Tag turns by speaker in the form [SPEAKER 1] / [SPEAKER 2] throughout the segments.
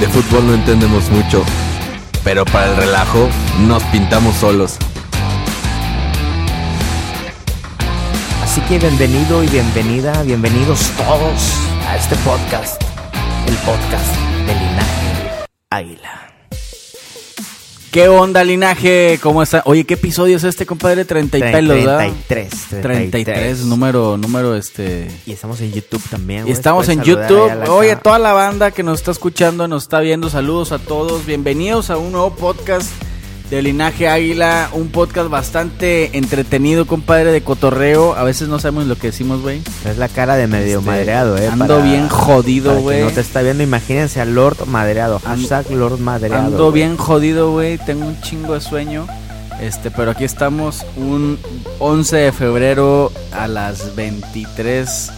[SPEAKER 1] De fútbol no entendemos mucho, pero para el relajo nos pintamos solos.
[SPEAKER 2] Así que bienvenido y bienvenida, bienvenidos todos a este podcast, el podcast de Linaje Águila.
[SPEAKER 3] ¿Qué onda, linaje? ¿Cómo está? Oye, ¿qué episodio es este, compadre? 30 y pelos, ¿verdad?
[SPEAKER 2] 33,
[SPEAKER 3] 33, número, número este.
[SPEAKER 2] Y estamos en YouTube también.
[SPEAKER 3] Y estamos en YouTube. Oye, toda la banda que nos está escuchando, nos está viendo, saludos a todos. Bienvenidos a un nuevo podcast de Linaje Águila. Un podcast bastante entretenido, compadre, de cotorreo. A veces no sabemos lo que decimos, güey.
[SPEAKER 2] Es la cara de medio
[SPEAKER 3] Este,
[SPEAKER 2] madreado, eh.
[SPEAKER 3] ando bien jodido, güey.
[SPEAKER 2] No te está viendo, imagínense a Lord Madreado. Hashtag Lord Madreado.
[SPEAKER 3] Ando bien jodido, güey. Tengo un chingo de sueño. Este, pero aquí estamos un 11 de febrero a las 23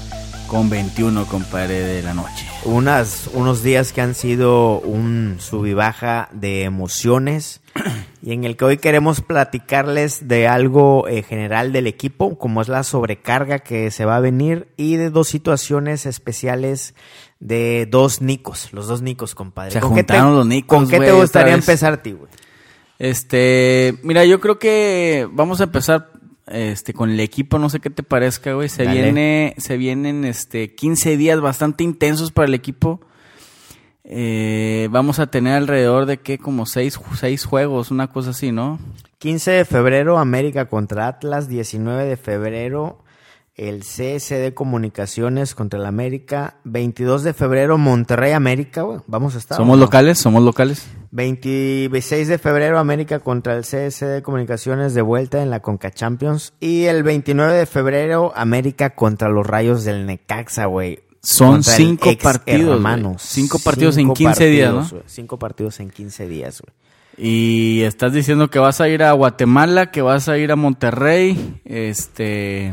[SPEAKER 3] con 21, compadre, de la noche.
[SPEAKER 2] Unas, unos días que han sido un sub y baja de emociones y en el que hoy queremos platicarles de algo eh, general del equipo, como es la sobrecarga que se va a venir y de dos situaciones especiales de dos Nicos, los dos Nicos, compadre.
[SPEAKER 3] Se
[SPEAKER 2] ¿Con qué te-
[SPEAKER 3] juntaron los Nicos,
[SPEAKER 2] ¿Con qué te gustaría empezar ti, güey?
[SPEAKER 3] Este, mira, yo creo que vamos a empezar este con el equipo, no sé qué te parezca, güey. Se
[SPEAKER 2] Dale.
[SPEAKER 3] viene se vienen este 15 días bastante intensos para el equipo. Eh, vamos a tener alrededor de qué como seis, seis juegos, una cosa así, ¿no?
[SPEAKER 2] 15 de febrero, América contra Atlas. 19 de febrero, el CSD Comunicaciones contra el América. 22 de febrero, Monterrey América, güey. Vamos a estar.
[SPEAKER 3] Somos locales, somos locales.
[SPEAKER 2] 26 de febrero, América contra el CSD Comunicaciones de vuelta en la Conca Champions. Y el 29 de febrero, América contra los Rayos del Necaxa, güey.
[SPEAKER 3] Son cinco partidos, güey.
[SPEAKER 2] hermanos.
[SPEAKER 3] Cinco partidos en 15 días,
[SPEAKER 2] partidos,
[SPEAKER 3] ¿no?
[SPEAKER 2] Cinco partidos en 15 días, güey.
[SPEAKER 3] Y estás diciendo que vas a ir a Guatemala, que vas a ir a Monterrey, este,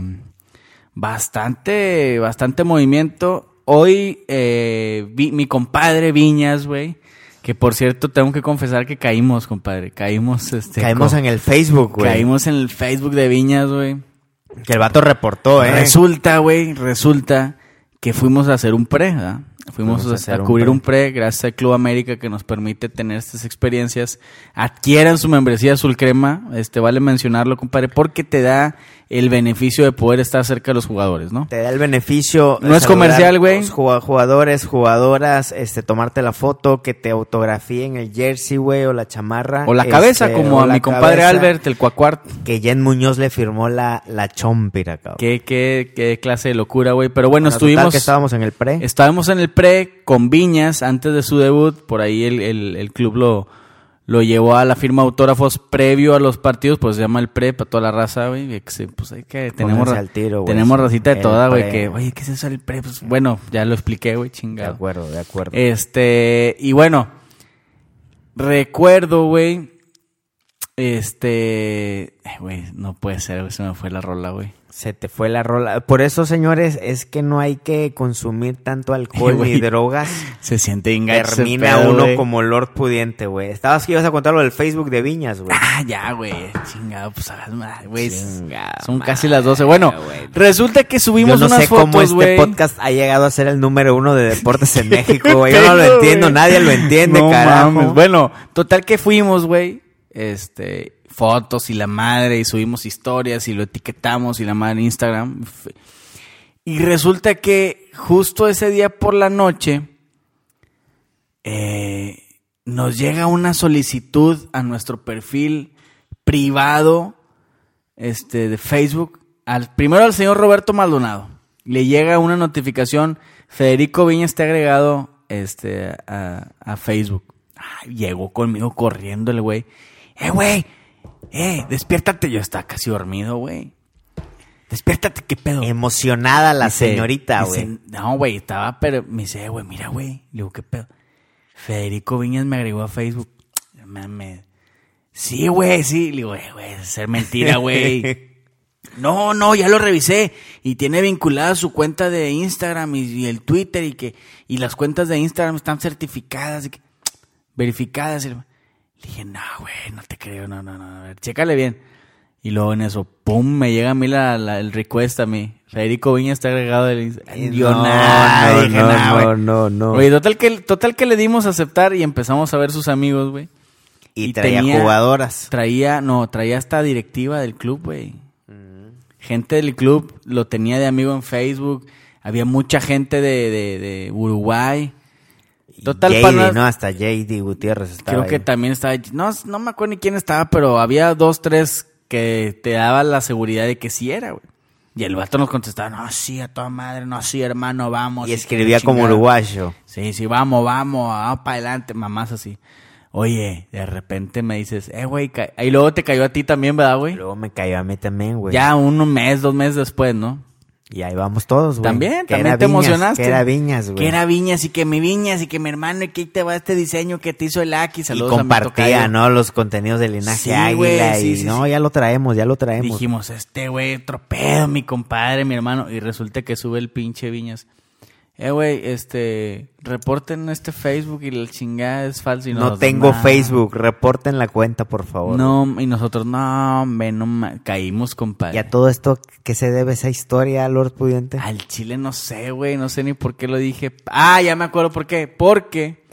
[SPEAKER 3] bastante, bastante movimiento. Hoy, eh, vi- mi compadre Viñas, güey, que por cierto tengo que confesar que caímos, compadre, caímos, este,
[SPEAKER 2] Caímos en el Facebook, güey.
[SPEAKER 3] caímos en el Facebook de Viñas, güey.
[SPEAKER 2] Que el vato reportó, ¿eh?
[SPEAKER 3] Resulta, güey, resulta que fuimos a hacer un pre, ¿verdad? Fuimos
[SPEAKER 2] Fuimos a
[SPEAKER 3] a
[SPEAKER 2] un
[SPEAKER 3] cubrir
[SPEAKER 2] pre.
[SPEAKER 3] un pre gracias al Club América que nos permite tener estas experiencias. Adquieran su membresía azul crema, este vale mencionarlo, compadre, porque te da el beneficio de poder estar cerca de los jugadores, ¿no?
[SPEAKER 2] Te da el beneficio.
[SPEAKER 3] No es comercial, güey.
[SPEAKER 2] Jugadores, jugadoras, este, tomarte la foto, que te autografíen el jersey, güey, o la chamarra.
[SPEAKER 3] O la cabeza,
[SPEAKER 2] este,
[SPEAKER 3] como a mi compadre Albert, el cuacuart.
[SPEAKER 2] Que Jen Muñoz le firmó la, la chompira, cabrón.
[SPEAKER 3] Qué, qué, qué clase de locura, güey. Pero bueno,
[SPEAKER 2] Bueno,
[SPEAKER 3] estuvimos...
[SPEAKER 2] que estábamos en el pre.
[SPEAKER 3] Estábamos en el pre con Viñas antes de su debut. Por ahí el, el- el club lo, lo llevó a la firma de autógrafos previo a los partidos. Pues se llama el pre para toda la raza, güey. que Pues hay que tenemos,
[SPEAKER 2] Pónganse
[SPEAKER 3] ra-
[SPEAKER 2] al tiro, güey.
[SPEAKER 3] tenemos racita de toda, güey. Que, oye, ¿qué es eso el pre? Pues bueno, ya lo expliqué, güey,
[SPEAKER 2] De
[SPEAKER 3] chingado.
[SPEAKER 2] acuerdo, de acuerdo.
[SPEAKER 3] Este, y bueno, recuerdo, güey. Este, güey, no puede ser, güey, se me fue la rola, güey.
[SPEAKER 2] Se te fue la rola. Por eso, señores, es que no hay que consumir tanto alcohol ni drogas.
[SPEAKER 3] Se siente engaño. ese
[SPEAKER 2] Termina
[SPEAKER 3] pedo,
[SPEAKER 2] uno como Lord Pudiente, güey. Estabas que ibas a contar lo del Facebook de Viñas, güey.
[SPEAKER 3] Ah, ya, güey. Chingado, pues güey. Son
[SPEAKER 2] madre,
[SPEAKER 3] casi las 12. Bueno, resulta que subimos
[SPEAKER 2] Yo no
[SPEAKER 3] unas
[SPEAKER 2] sé cómo este podcast ha llegado a ser el número uno de deportes en México, güey. Yo no lo entiendo, nadie lo entiende,
[SPEAKER 3] No
[SPEAKER 2] carajo.
[SPEAKER 3] mames. Bueno, total que fuimos, güey. Este, fotos y la madre, y subimos historias y lo etiquetamos y la madre en Instagram. Y resulta que justo ese día por la noche eh, nos llega una solicitud a nuestro perfil privado este, de Facebook. Al, primero al señor Roberto Maldonado. Le llega una notificación. Federico Viña está agregado este, a, Facebook. Llegó conmigo corriendo el güey. Eh, güey. Eh, despiértate. Yo estaba casi dormido, güey. Despiértate, qué pedo.
[SPEAKER 2] Emocionada la
[SPEAKER 3] Dice-
[SPEAKER 2] señorita, güey.
[SPEAKER 3] No, güey, estaba, pero me dice, "Eh, güey, mira, güey. Le digo, qué pedo. Federico Viñas me agregó a Facebook. Mames. Sí, güey, sí. Le digo, eh, güey, es ser mentira, güey. no, no, ya lo revisé. Y tiene vinculada su cuenta de Instagram y, y el Twitter y que y las cuentas de Instagram están certificadas y que, verificadas. Y le dije, no, güey, no te creo, no, no, no. A ver, chécale bien. Y luego en eso, pum, me llega a mí la, la- el request a mí. Federico Viña está agregado del Instagram.
[SPEAKER 2] Eh,
[SPEAKER 3] Yo
[SPEAKER 2] no,
[SPEAKER 3] nada,
[SPEAKER 2] no,
[SPEAKER 3] dije,
[SPEAKER 2] no,
[SPEAKER 3] "Nah,
[SPEAKER 2] no,
[SPEAKER 3] güey".
[SPEAKER 2] no, no.
[SPEAKER 3] Oye, total que, total que le dimos a aceptar y empezamos a ver sus amigos, güey.
[SPEAKER 2] Y,
[SPEAKER 3] y
[SPEAKER 2] traía
[SPEAKER 3] tenía-
[SPEAKER 2] jugadoras.
[SPEAKER 3] Traía, no, traía hasta directiva del club, güey. Gente del club lo tenía de amigo en Facebook. Había mucha gente de, de, de Uruguay. Total,
[SPEAKER 2] JD,
[SPEAKER 3] pana-
[SPEAKER 2] ¿no? Hasta JD Gutiérrez estaba
[SPEAKER 3] Creo que
[SPEAKER 2] ahí.
[SPEAKER 3] también estaba. No, no me acuerdo ni quién estaba, pero había dos, tres que te daban la seguridad de que sí era, güey. Y el vato nos contestaba, no, sí, a toda madre, no, sí, hermano, vamos.
[SPEAKER 2] Y escribía como
[SPEAKER 3] chingada".
[SPEAKER 2] uruguayo.
[SPEAKER 3] Sí, sí, vamos, vamos, vamos para adelante, mamás así. Oye, de repente me dices, eh, güey, y luego te cayó a ti también, ¿verdad, güey?
[SPEAKER 2] Luego me cayó a mí también, güey.
[SPEAKER 3] Ya un mes, dos meses después, ¿no?
[SPEAKER 2] Y ahí vamos todos, güey.
[SPEAKER 3] También,
[SPEAKER 2] Que
[SPEAKER 3] también te
[SPEAKER 2] Viñas,
[SPEAKER 3] emocionaste.
[SPEAKER 2] Que era Viñas, güey.
[SPEAKER 3] Que era Viñas y que mi Viñas y que mi hermano y que ahí te va este diseño que te hizo el Aki.
[SPEAKER 2] Y
[SPEAKER 3] Saludos mi
[SPEAKER 2] compartía. ¿no? Los contenidos del linaje
[SPEAKER 3] Sí,
[SPEAKER 2] águila.
[SPEAKER 3] sí,
[SPEAKER 2] y
[SPEAKER 3] sí,
[SPEAKER 2] no, ya lo traemos, ya lo traemos.
[SPEAKER 3] Dijimos, este güey, tropedo, mi compadre, mi hermano. Y resulta que sube el pinche Viñas. Eh, güey, este, reporten este Facebook y la chingada es falso. Y
[SPEAKER 2] no
[SPEAKER 3] nosotros,
[SPEAKER 2] tengo. Facebook. Reporten la cuenta, por favor.
[SPEAKER 3] No, y nosotros, no, hombre, no ma-". caímos, compadre.
[SPEAKER 2] ¿Y a todo esto qué se debe esa historia, Lord Pudiente?
[SPEAKER 3] Al chile no sé, güey, no sé ni por qué lo dije. Ah, ya me acuerdo por qué. Porque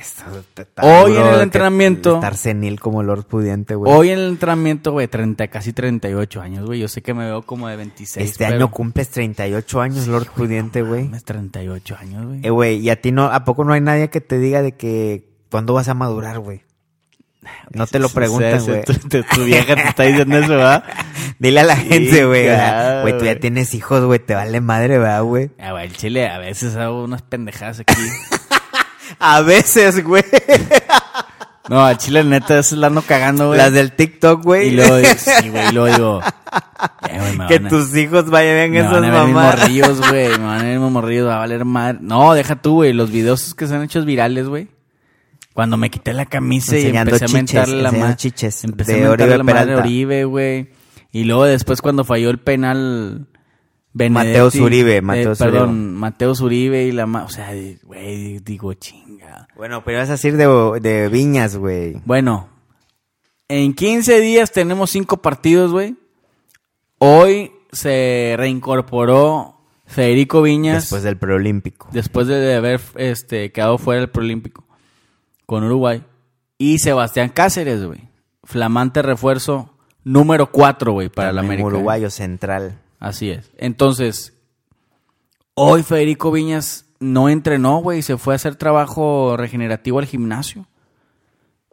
[SPEAKER 3] Hoy en el entrenamiento-
[SPEAKER 2] Estar senil como Lord Pudiente, güey.
[SPEAKER 3] hoy en el entrenamiento, güey, 30, casi 38 años, güey. Yo sé que me veo como de 26.
[SPEAKER 2] Este
[SPEAKER 3] pero-
[SPEAKER 2] año cumples 38 años, Lord Pudiente, güey.
[SPEAKER 3] Mames, 38 años, güey.
[SPEAKER 2] Eh, güey, y a ti no, ¿a poco no hay nadie que te diga de que cuándo vas a madurar, güey? No te lo preguntan, güey.
[SPEAKER 3] Tu, tu- tu vieja te está diciendo eso, ¿verdad?
[SPEAKER 2] Dile a la gente, güey.
[SPEAKER 3] claro,
[SPEAKER 2] Güey, tú ya tienes hijos, güey, te vale madre, ¿verdad, güey?
[SPEAKER 3] Ah, güey, el chile a veces hago unas pendejadas aquí.
[SPEAKER 2] A veces, güey.
[SPEAKER 3] No, al chile neta, a veces la ando cagando, güey.
[SPEAKER 2] Las del TikTok, güey.
[SPEAKER 3] Y luego, sí, güey, y luego digo... "Eh, güey, me
[SPEAKER 2] que
[SPEAKER 3] van a-
[SPEAKER 2] tus hijos vayan esas
[SPEAKER 3] van a ver
[SPEAKER 2] mamás.
[SPEAKER 3] morrillos, güey. Me van a ver morrillos, va a valer madre. No, deja tú, güey. Los videos que se han hecho virales, güey. Cuando me quité la camisa y
[SPEAKER 2] Enseñando
[SPEAKER 3] empecé a
[SPEAKER 2] chiches,
[SPEAKER 3] mentarle la madre.
[SPEAKER 2] chiches
[SPEAKER 3] Empecé
[SPEAKER 2] de
[SPEAKER 3] a mentarle
[SPEAKER 2] Oribe
[SPEAKER 3] la madre a
[SPEAKER 2] Peralta.
[SPEAKER 3] Oribe, güey. Y luego después cuando falló el penal... Benedetti,
[SPEAKER 2] Mateos Uribe,
[SPEAKER 3] eh,
[SPEAKER 2] Mateos
[SPEAKER 3] Perdón,
[SPEAKER 2] Uribe.
[SPEAKER 3] Mateos Uribe y la... ma- O sea, güey, digo, chinga.
[SPEAKER 2] Bueno, pero vas a decir de, de viñas, güey.
[SPEAKER 3] Bueno, en 15 días tenemos cinco partidos, güey. Hoy se reincorporó Federico Viñas
[SPEAKER 2] Después del preolímpico.
[SPEAKER 3] después de haber este, quedado fuera del Prolímpico con Uruguay. Y Sebastián Cáceres, güey. Flamante refuerzo número 4, güey, para la
[SPEAKER 2] También
[SPEAKER 3] América.
[SPEAKER 2] Uruguayo central.
[SPEAKER 3] Así es. Entonces, hoy Federico Viñas no entrenó, güey, se fue a hacer trabajo regenerativo al gimnasio.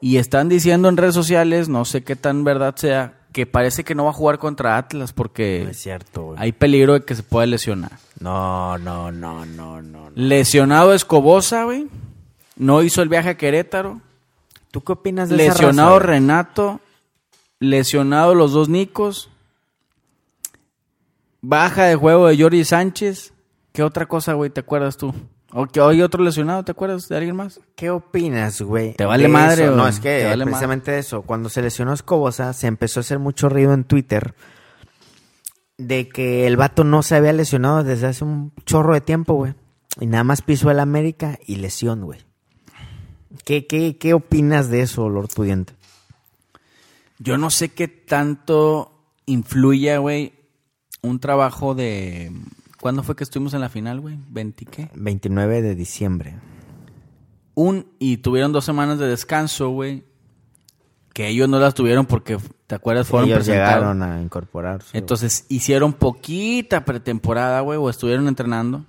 [SPEAKER 3] Y están diciendo en redes sociales, no sé qué tan verdad sea, que parece que no va a jugar contra Atlas porque
[SPEAKER 2] No es cierto, güey.
[SPEAKER 3] hay peligro de que se pueda lesionar.
[SPEAKER 2] No, no, no, no, no. no.
[SPEAKER 3] Lesionado Escobosa, güey. No hizo el viaje a Querétaro.
[SPEAKER 2] ¿Tú qué opinas de esa
[SPEAKER 3] Lesionado
[SPEAKER 2] raza?
[SPEAKER 3] Renato. Lesionado los dos Nicos. Baja de juego de Jordi Sánchez. ¿Qué otra cosa, güey, te acuerdas tú? ¿O que hoy otro lesionado, te acuerdas de alguien más?
[SPEAKER 2] ¿Qué opinas, güey?
[SPEAKER 3] ¿Te vale madre o
[SPEAKER 2] No, es que
[SPEAKER 3] vale
[SPEAKER 2] precisamente eso. Cuando se lesionó Escobosa, se empezó a hacer mucho ruido en Twitter de que el vato no se había lesionado desde hace un chorro de tiempo, güey. Y nada más pisó el América y lesión, güey. ¿Qué, qué, ¿Qué opinas de eso, Lord Pudiente?
[SPEAKER 3] Yo no sé qué tanto influya, güey, un trabajo de... ¿Cuándo fue que estuvimos en la final, güey? ¿20 qué?
[SPEAKER 2] 29 de diciembre.
[SPEAKER 3] Un... Y tuvieron dos semanas de descanso, güey. que ellos no las tuvieron porque, ¿te acuerdas? Fueron
[SPEAKER 2] Ellos llegaron a incorporarse.
[SPEAKER 3] Entonces hicieron poquita pretemporada, güey, o estuvieron entrenando.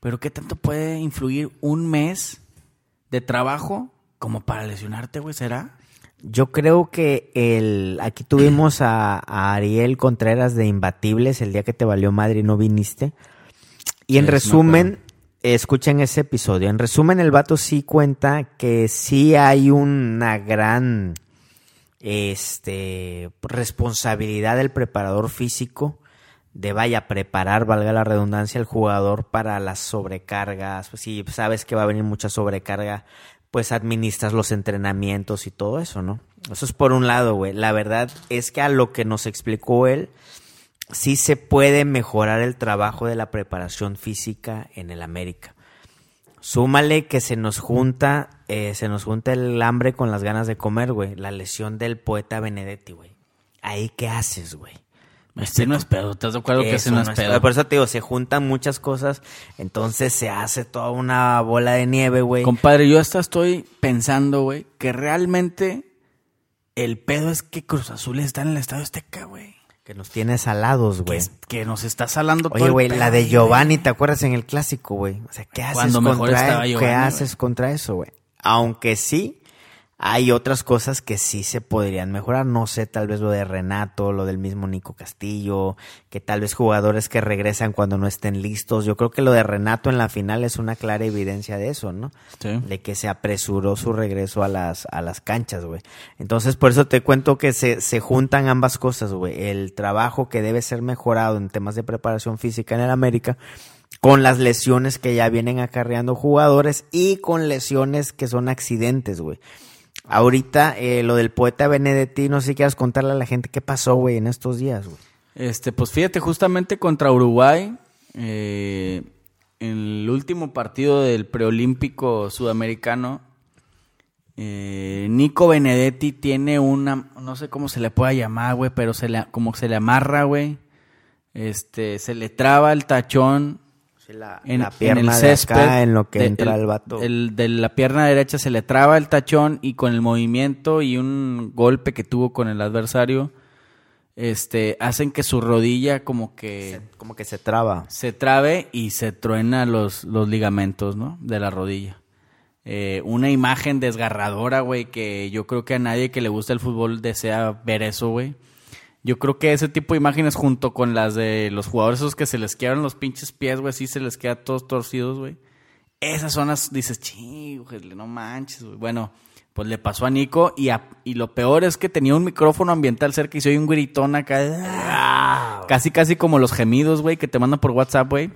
[SPEAKER 3] Pero ¿qué tanto puede influir un mes de trabajo como para lesionarte, güey? ¿Será?
[SPEAKER 2] Yo creo que el aquí tuvimos a, a Ariel Contreras de Imbatibles el día que te valió madre y no viniste. Y en
[SPEAKER 3] Sí,
[SPEAKER 2] resumen, escuchen ese episodio. En resumen, el vato sí cuenta que sí hay una gran este responsabilidad del preparador físico de vaya preparar, valga la redundancia, al jugador para las sobrecargas. Pues, si sabes que va a venir mucha sobrecarga, pues administras los entrenamientos y todo eso, ¿no? Eso es por un lado, güey. La verdad es que a lo que nos explicó él, sí se puede mejorar el trabajo de la preparación física en el América. Súmale que se nos junta, eh, se nos junta el hambre con las ganas de comer, güey. La lesión del poeta Benedetti, güey. Ahí qué haces, güey.
[SPEAKER 3] Este no es pedo, ¿estás de acuerdo que ese no es pedo?
[SPEAKER 2] pedo. Por eso te digo, se juntan muchas cosas, entonces se hace toda una bola de nieve, güey.
[SPEAKER 3] Compadre, yo hasta estoy pensando, güey, que realmente el pedo es que Cruz Azul está en el Estadio Azteca, güey.
[SPEAKER 2] Que nos tiene salados, güey.
[SPEAKER 3] que nos está salando todo
[SPEAKER 2] Oye,
[SPEAKER 3] el
[SPEAKER 2] güey, la de. Giovanni, ¿te acuerdas en el clásico, güey? O sea, ¿qué haces
[SPEAKER 3] Cuando mejor
[SPEAKER 2] contra
[SPEAKER 3] estaba
[SPEAKER 2] ¿Qué
[SPEAKER 3] Giovanni,
[SPEAKER 2] haces contra eso, güey? Aunque sí, hay otras cosas que sí se podrían mejorar. No sé, tal vez lo de Renato, lo del mismo Nico Castillo, que tal vez jugadores que regresan cuando no estén listos. Yo creo que lo de Renato en la final es una clara evidencia de eso, ¿no?
[SPEAKER 3] Sí.
[SPEAKER 2] de que se apresuró su regreso a las, a las canchas, güey. Entonces, por eso te cuento que se, se juntan ambas cosas, güey. El trabajo que debe ser mejorado en temas de preparación física en el América, con las lesiones que ya vienen acarreando jugadores y con lesiones que son accidentes, güey. Ahorita, eh, lo del poeta Benedetti, no sé si quieras contarle a la gente qué pasó, güey, en estos días, güey.
[SPEAKER 3] Este, pues fíjate, justamente contra Uruguay, eh, en el último partido del preolímpico sudamericano, eh, Nico Benedetti tiene una, no sé cómo se le pueda llamar, güey, pero se le, como se le amarra, güey. Este, se le traba el tachón
[SPEAKER 2] la,
[SPEAKER 3] en,
[SPEAKER 2] la
[SPEAKER 3] en
[SPEAKER 2] pierna
[SPEAKER 3] el
[SPEAKER 2] de
[SPEAKER 3] césped.
[SPEAKER 2] acá, en lo que
[SPEAKER 3] de-
[SPEAKER 2] entra el, vato.
[SPEAKER 3] el de la pierna derecha se le traba el tachón y con el movimiento y un golpe que tuvo con el adversario, este, hacen que su rodilla como que
[SPEAKER 2] como que se traba.
[SPEAKER 3] se trabe y se truena los, los ligamentos, ¿no? De la rodilla. Eh, una imagen desgarradora, güey, que yo creo que a nadie que le gusta el fútbol desea ver eso, güey. Yo creo que ese tipo de imágenes junto con las de los jugadores esos que se les quedan los pinches pies, güey, así se les queda todos torcidos, güey. Esas zonas dices, ching, güey, no manches, güey. Bueno, pues le pasó a Nico y, a- y lo peor es que tenía un micrófono ambiental cerca y se oye un gritón acá. "Ah", Casi, casi como los gemidos, güey, que te mandan por WhatsApp, güey.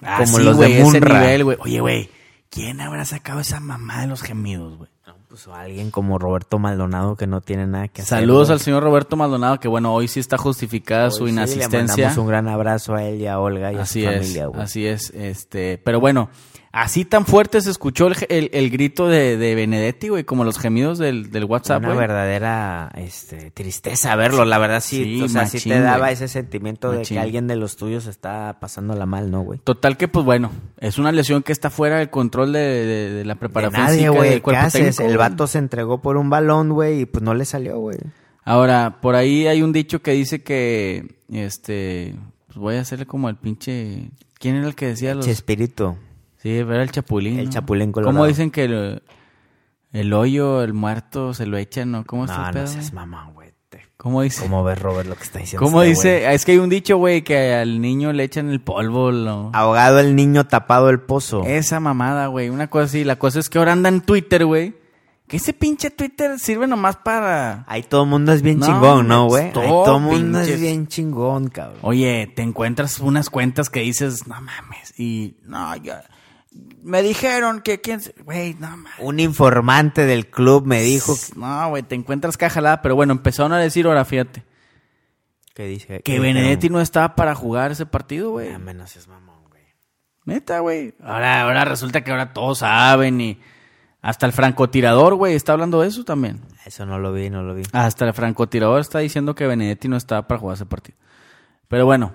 [SPEAKER 2] Como
[SPEAKER 3] Así,
[SPEAKER 2] los de
[SPEAKER 3] ese nivel, güey. Oye, güey, ¿quién habrá sacado esa mamá de los gemidos, güey?
[SPEAKER 2] Pues alguien como Roberto Maldonado que no tiene nada que hacer.
[SPEAKER 3] Saludos al señor Roberto Maldonado, que bueno, hoy sí está justificada
[SPEAKER 2] Hoy
[SPEAKER 3] su
[SPEAKER 2] sí, Le
[SPEAKER 3] inasistencia.
[SPEAKER 2] mandamos un gran abrazo a él y a Olga y
[SPEAKER 3] Así
[SPEAKER 2] a su
[SPEAKER 3] es,
[SPEAKER 2] familia, güey.
[SPEAKER 3] así es, este, pero bueno, así tan fuerte se escuchó el, el- el grito de, de Benedetti, güey, como los gemidos del, del WhatsApp,
[SPEAKER 2] Una
[SPEAKER 3] güey.
[SPEAKER 2] verdadera este, tristeza verlo, la verdad sí,
[SPEAKER 3] Sí,
[SPEAKER 2] o sea, sí
[SPEAKER 3] machín,
[SPEAKER 2] te daba
[SPEAKER 3] güey.
[SPEAKER 2] ese sentimiento de que alguien de los tuyos está pasándola mal, ¿no, güey?
[SPEAKER 3] Total que, pues bueno, es una lesión que está fuera del control de, de- de la preparación
[SPEAKER 2] nadie,
[SPEAKER 3] física
[SPEAKER 2] güey,
[SPEAKER 3] del
[SPEAKER 2] ¿qué
[SPEAKER 3] cuerpo
[SPEAKER 2] haces?
[SPEAKER 3] técnico,
[SPEAKER 2] El
[SPEAKER 3] güey.
[SPEAKER 2] vato se entregó por un balón, güey, y pues no le salió, güey.
[SPEAKER 3] Ahora, por ahí hay un dicho que dice que, este, pues voy a hacerle como el pinche, ¿quién era el que decía los?
[SPEAKER 2] Chespirito.
[SPEAKER 3] Sí, era el chapulín.
[SPEAKER 2] El
[SPEAKER 3] ¿no?
[SPEAKER 2] chapulín colorado.
[SPEAKER 3] ¿Cómo dicen que el, el hoyo, el muerto, se lo echan, no? ¿Cómo
[SPEAKER 2] No,
[SPEAKER 3] el pedo,
[SPEAKER 2] no seas
[SPEAKER 3] güey? ¿Cómo dice?
[SPEAKER 2] ¿Cómo ves, Robert, lo que está diciendo
[SPEAKER 3] ¿Cómo
[SPEAKER 2] este
[SPEAKER 3] dice?
[SPEAKER 2] güey?
[SPEAKER 3] Es que hay un dicho, güey, que al niño le echan el polvo. Lo...
[SPEAKER 2] Ahogado el niño, tapado el pozo.
[SPEAKER 3] Esa mamada, güey. Una cosa así. La cosa es que ahora anda en Twitter, güey. Que ese pinche Twitter sirve nomás para...
[SPEAKER 2] Ahí todo el mundo es bien
[SPEAKER 3] No,
[SPEAKER 2] chingón, ¿no, güey? Ahí
[SPEAKER 3] todo
[SPEAKER 2] el mundo
[SPEAKER 3] pinches-
[SPEAKER 2] es bien chingón, cabrón.
[SPEAKER 3] Oye, te encuentras unas cuentas que dices, no mames. Y no, ya... Me dijeron que quién... se- Güey, no mames.
[SPEAKER 2] Un informante del club me dijo
[SPEAKER 3] No, güey, te encuentras cajalada. Pero bueno, empezaron a decir ahora, fíjate.
[SPEAKER 2] que dice
[SPEAKER 3] Que Benedetti no estaba para jugar ese partido, güey.
[SPEAKER 2] Ya menos es mamón, güey.
[SPEAKER 3] Neta, güey. Ahora, ahora resulta que ahora todos saben y... Hasta el francotirador, güey, está hablando de eso también.
[SPEAKER 2] Eso no lo vi, no lo vi.
[SPEAKER 3] Hasta el francotirador está diciendo que Benedetti no estaba para jugar ese partido. Pero bueno,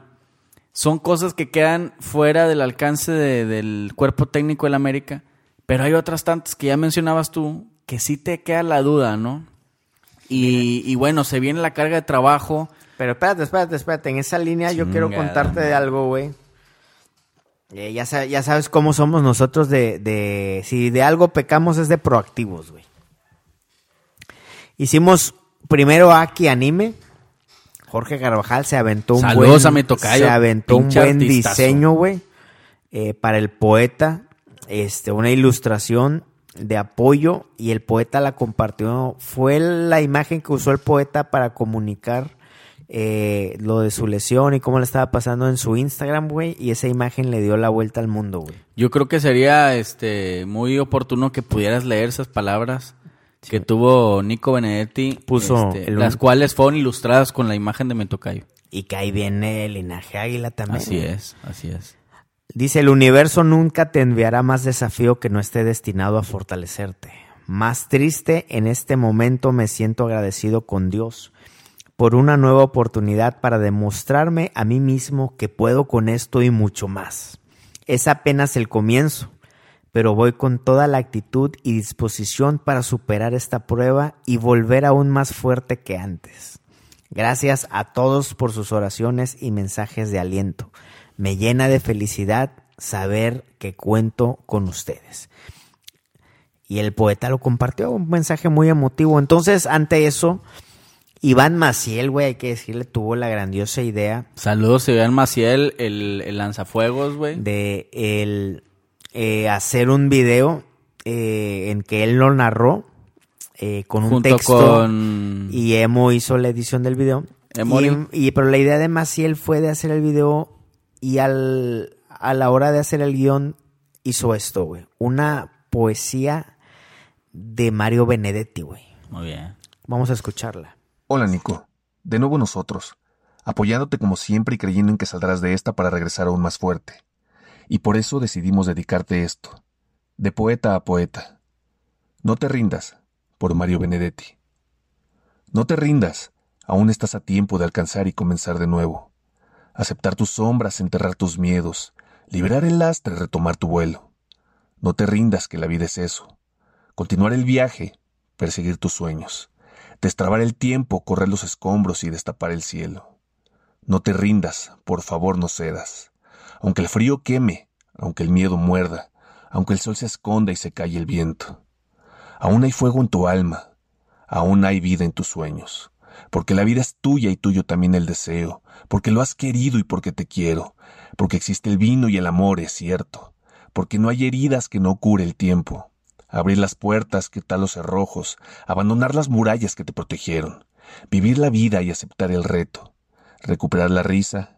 [SPEAKER 3] son cosas que quedan fuera del alcance de- del cuerpo técnico del América. Pero hay otras tantas que ya mencionabas tú que sí te queda la duda, ¿no? Y, y bueno, se viene la carga de trabajo.
[SPEAKER 2] Pero espérate, espérate, espérate. En esa línea yo quiero contarte de algo, güey. Eh, ya, ya sabes cómo somos nosotros de, de... Si de algo pecamos es de proactivos, güey. Hicimos primero Aki Anime. Jorge Carvajal se aventó un
[SPEAKER 3] Saludos
[SPEAKER 2] buen...
[SPEAKER 3] a mi tocayo,
[SPEAKER 2] Se aventó un buen
[SPEAKER 3] artistazo.
[SPEAKER 2] diseño, güey. eh, para el poeta. Este, una ilustración de apoyo. Y el poeta la compartió. Fue la imagen que usó el poeta para comunicar eh, lo de su lesión y cómo le estaba pasando en su Instagram, güey. Y esa imagen le dio la vuelta al mundo, güey.
[SPEAKER 3] Yo creo que sería este muy oportuno que pudieras leer esas palabras que tuvo Nico Benedetti,
[SPEAKER 2] Puso
[SPEAKER 3] este,
[SPEAKER 2] el-
[SPEAKER 3] las cuales fueron ilustradas con la imagen de Metocayo.
[SPEAKER 2] Y que ahí viene el linaje águila también.
[SPEAKER 3] Así
[SPEAKER 2] güey.
[SPEAKER 3] es, así es.
[SPEAKER 2] Dice, el universo nunca te enviará más desafío que no esté destinado a fortalecerte. Más triste, en este momento me siento agradecido con Dios por una nueva oportunidad para demostrarme a mí mismo que puedo con esto y mucho más. Es apenas el comienzo, pero voy con toda la actitud y disposición para superar esta prueba y volver aún más fuerte que antes. Gracias a todos por sus oraciones y mensajes de aliento. Me llena de felicidad saber que cuento con ustedes. Y el poeta lo compartió, un mensaje muy emotivo. Entonces, ante eso, Iván Maciel, güey, hay que decirle, tuvo la grandiosa idea
[SPEAKER 3] Saludos Iván Maciel, el, el lanzafuegos, güey.
[SPEAKER 2] de el, eh, hacer un video eh, en que él lo narró eh, con un
[SPEAKER 3] Junto
[SPEAKER 2] texto
[SPEAKER 3] con-
[SPEAKER 2] y Emo hizo la edición del video. Y- pero la idea de Maciel fue de hacer el video y al, a la hora de hacer el guion hizo esto, güey. Una poesía de Mario Benedetti, güey.
[SPEAKER 3] Muy bien.
[SPEAKER 2] Vamos a escucharla.
[SPEAKER 4] Hola Nico, de nuevo nosotros, apoyándote como siempre y creyendo en que saldrás de esta para regresar aún más fuerte. Y por eso decidimos dedicarte esto, de poeta a poeta. No te rindas, por Mario Benedetti. No te rindas, aún estás a tiempo de alcanzar y comenzar de nuevo. Aceptar tus sombras, enterrar tus miedos, liberar el lastre, retomar tu vuelo. No te rindas, que la vida es eso. Continuar el viaje, perseguir tus sueños destrabar el tiempo, correr los escombros y destapar el cielo. No te rindas, por favor no cedas. Aunque el frío queme, aunque el miedo muerda, aunque el sol se esconda y se calle el viento. Aún hay fuego en tu alma, aún hay vida en tus sueños, porque la vida es tuya y tuyo también el deseo, porque lo has querido y porque te quiero, porque existe el vino y el amor, es cierto, porque no hay heridas que no cure el tiempo, abrir las puertas, quitar los cerrojos, abandonar las murallas que te protegieron, vivir la vida y aceptar el reto, recuperar la risa,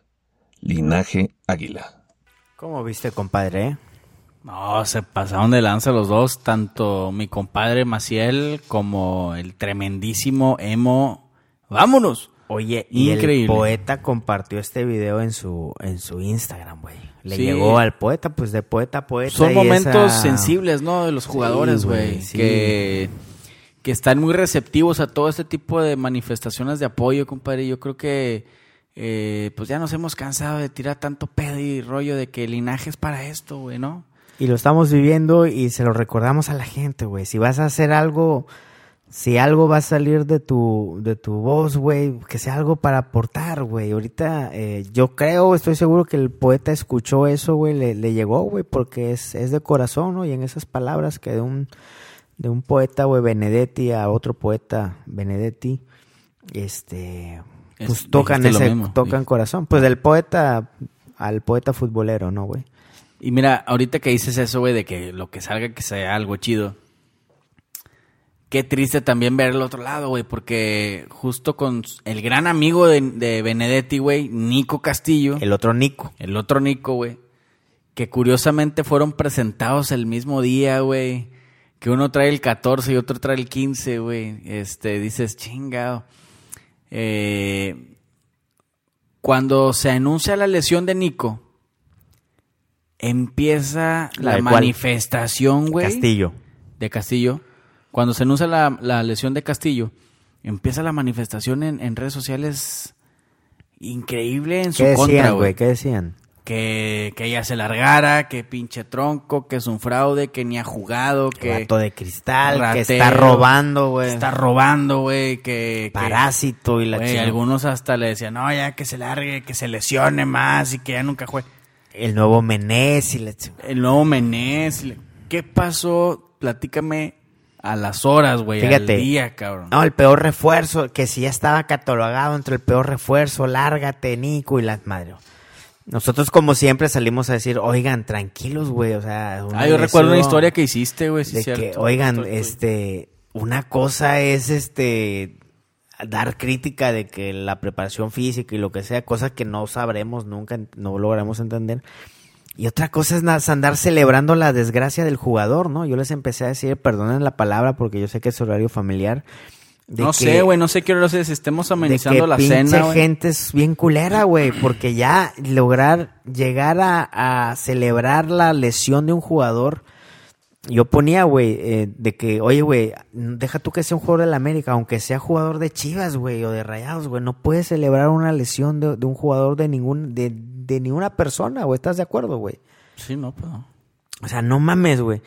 [SPEAKER 4] Linaje Águila.
[SPEAKER 2] ¿Cómo viste, compadre? eh?
[SPEAKER 3] No, se pasaron de lanza los dos, tanto mi compadre Maciel como el tremendísimo Emo. ¡Vámonos!
[SPEAKER 2] Oye, y
[SPEAKER 3] Increíble.
[SPEAKER 2] el poeta compartió este video en su en su Instagram, güey. Le
[SPEAKER 3] Sí.
[SPEAKER 2] llegó al poeta, pues de poeta a poeta.
[SPEAKER 3] Son
[SPEAKER 2] y
[SPEAKER 3] momentos
[SPEAKER 2] esa-
[SPEAKER 3] sensibles, ¿no? De los jugadores,
[SPEAKER 2] güey. sí.
[SPEAKER 3] Que, que están muy receptivos a todo este tipo de manifestaciones de apoyo, compadre. Yo creo que eh, pues ya nos hemos cansado de tirar tanto pedo y rollo de que el linaje es para esto, güey, ¿no?
[SPEAKER 2] Y lo estamos viviendo y se lo recordamos a la gente, güey. Si vas a hacer algo, si algo va a salir de tu, de tu voz, güey, que sea algo para aportar, güey. Ahorita eh, yo creo, estoy seguro que el poeta escuchó eso, güey, le, le llegó, güey, porque es, es de corazón, ¿no? Y en esas palabras que de un, de un poeta, güey, Benedetti a otro poeta, Benedetti, este,
[SPEAKER 3] Es-
[SPEAKER 2] pues tocan ese,
[SPEAKER 3] mismo,
[SPEAKER 2] tocan corazón. Pues del poeta al poeta futbolero, ¿no, güey?
[SPEAKER 3] Y mira, ahorita que dices eso, güey, de que lo que salga que sea algo chido. Qué triste también ver el otro lado, güey, porque justo con el gran amigo de, de Benedetti, güey, Nico Castillo, el,
[SPEAKER 2] El otro Nico.
[SPEAKER 3] otro Nico, güey, que curiosamente fueron presentados el mismo día, güey, que uno trae el 14 y otro trae el 15, güey, este, dices, chingado. Eh, cuando se anuncia la lesión de Nico, empieza
[SPEAKER 2] ¿La
[SPEAKER 3] manifestación, güey.
[SPEAKER 2] Castillo.
[SPEAKER 3] De Castillo. Cuando se anuncia la, la lesión de Castillo, empieza la manifestación en, en redes sociales increíble en su
[SPEAKER 2] ¿Qué
[SPEAKER 3] contra,
[SPEAKER 2] decían,
[SPEAKER 3] güey?
[SPEAKER 2] ¿Qué decían?
[SPEAKER 3] Que, que ella se largara, que pinche tronco, que es un fraude, que ni ha jugado, que
[SPEAKER 2] Vato de cristal, que está robando, güey.
[SPEAKER 3] está robando, güey, que... que-
[SPEAKER 2] Parásito y la chingada.
[SPEAKER 3] algunos hasta le decían, no, ya que se largue, que se lesione más y que ya nunca juegue.
[SPEAKER 2] El nuevo Menés y la.
[SPEAKER 3] El nuevo Menés. le- ¿Qué pasó? Platícame a las horas, güey, al día, cabrón.
[SPEAKER 2] No, el peor refuerzo, que si ya estaba catalogado entre el peor refuerzo, lárgate, Nico y las madre. Nosotros, como siempre, salimos a decir, oigan, tranquilos, güey, o sea...
[SPEAKER 3] ah, yo recuerdo una historia que hiciste, güey, sí,
[SPEAKER 2] de
[SPEAKER 3] cierto.
[SPEAKER 2] que, oigan,
[SPEAKER 3] Estoy- estoy-
[SPEAKER 2] este, una cosa es, este, dar crítica de que la preparación física y lo que sea, cosa que no sabremos nunca, no lograremos entender. Y otra cosa es andar celebrando la desgracia del jugador, ¿no? Yo les empecé a decir, perdonen la palabra porque yo sé que es horario familiar. De
[SPEAKER 3] No
[SPEAKER 2] que-
[SPEAKER 3] sé, güey, no sé qué hora es, estemos
[SPEAKER 2] de
[SPEAKER 3] amenizando
[SPEAKER 2] que
[SPEAKER 3] la
[SPEAKER 2] pinche
[SPEAKER 3] cena,
[SPEAKER 2] gente es bien culera, güey, porque ya lograr llegar a, a celebrar la lesión de un jugador, yo ponía, güey, eh, de que, oye, güey, deja tú que sea un jugador de la América, aunque sea jugador de Chivas, güey, o de Rayados, güey, no puedes celebrar una lesión de, de un jugador de ningún, de, de ninguna persona, güey, ¿estás de acuerdo, güey?
[SPEAKER 3] Sí, no, pues no.
[SPEAKER 2] O sea, no mames, güey.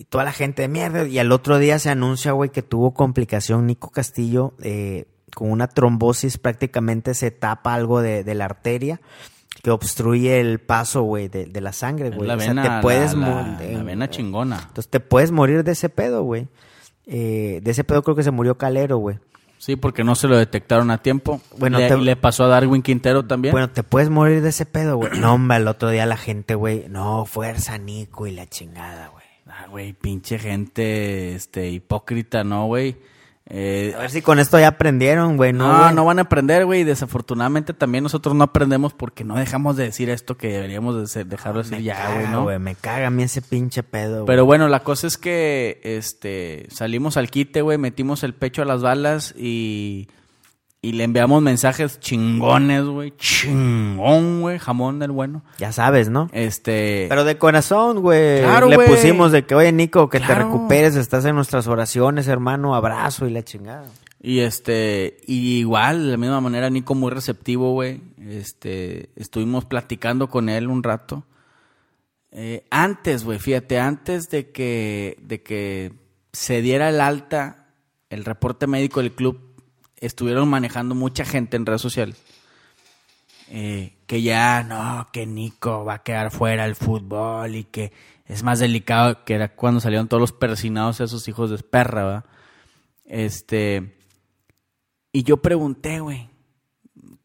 [SPEAKER 2] Y toda la gente de mierda. Y al otro día se anuncia, güey, que tuvo complicación Nico Castillo eh, con una trombosis. Prácticamente se tapa algo de, de la arteria que obstruye el paso, güey, de, de la sangre, güey.
[SPEAKER 3] la
[SPEAKER 2] O sea,
[SPEAKER 3] vena,
[SPEAKER 2] te puedes
[SPEAKER 3] la,
[SPEAKER 2] mo-
[SPEAKER 3] la- la vena chingona.
[SPEAKER 2] Entonces te puedes morir de ese pedo, güey. Eh, de ese pedo creo que se murió Calero, güey.
[SPEAKER 3] Sí, porque no se lo detectaron a tiempo.
[SPEAKER 2] Bueno,
[SPEAKER 3] le,
[SPEAKER 2] te-
[SPEAKER 3] y le pasó a Darwin Quintero también.
[SPEAKER 2] Bueno, te puedes morir de ese pedo, güey. No, hombre, el otro día la gente, güey, no, fuerza Nico y la chingada, güey.
[SPEAKER 3] Ah, güey, pinche gente, este, hipócrita, ¿no, güey? Eh,
[SPEAKER 2] A ver si con esto ya aprendieron, güey, ¿no?
[SPEAKER 3] no, no van a aprender, güey. y Desafortunadamente también nosotros no aprendemos porque no dejamos de decir esto que deberíamos de ser- dejarlo de decir ya, güey, ¿no?
[SPEAKER 2] güey, me caga a mí ese pinche pedo, güey.
[SPEAKER 3] Pero bueno, la cosa es que este salimos al quite, güey, metimos el pecho a las balas y, y le enviamos mensajes chingones, güey. Chingón, güey, jamón del bueno.
[SPEAKER 2] Ya sabes, ¿no?
[SPEAKER 3] Este.
[SPEAKER 2] Pero de corazón, güey.
[SPEAKER 3] Claro,
[SPEAKER 2] Le pusimos de que, oye, Nico, que te recuperes, estás en nuestras oraciones, hermano, abrazo y la chingada.
[SPEAKER 3] Y este, y igual, de la misma manera, Nico muy receptivo, güey. Este, estuvimos platicando con él un rato. Eh, antes, güey, fíjate, antes de que, de que se diera el alta, el reporte médico del club, estuvieron manejando mucha gente en redes sociales. Eh, que ya, no, que Nico va a quedar fuera del fútbol y que es más delicado, que era cuando salieron todos los persinados esos hijos de perra, ¿va? Este, y yo pregunté, güey.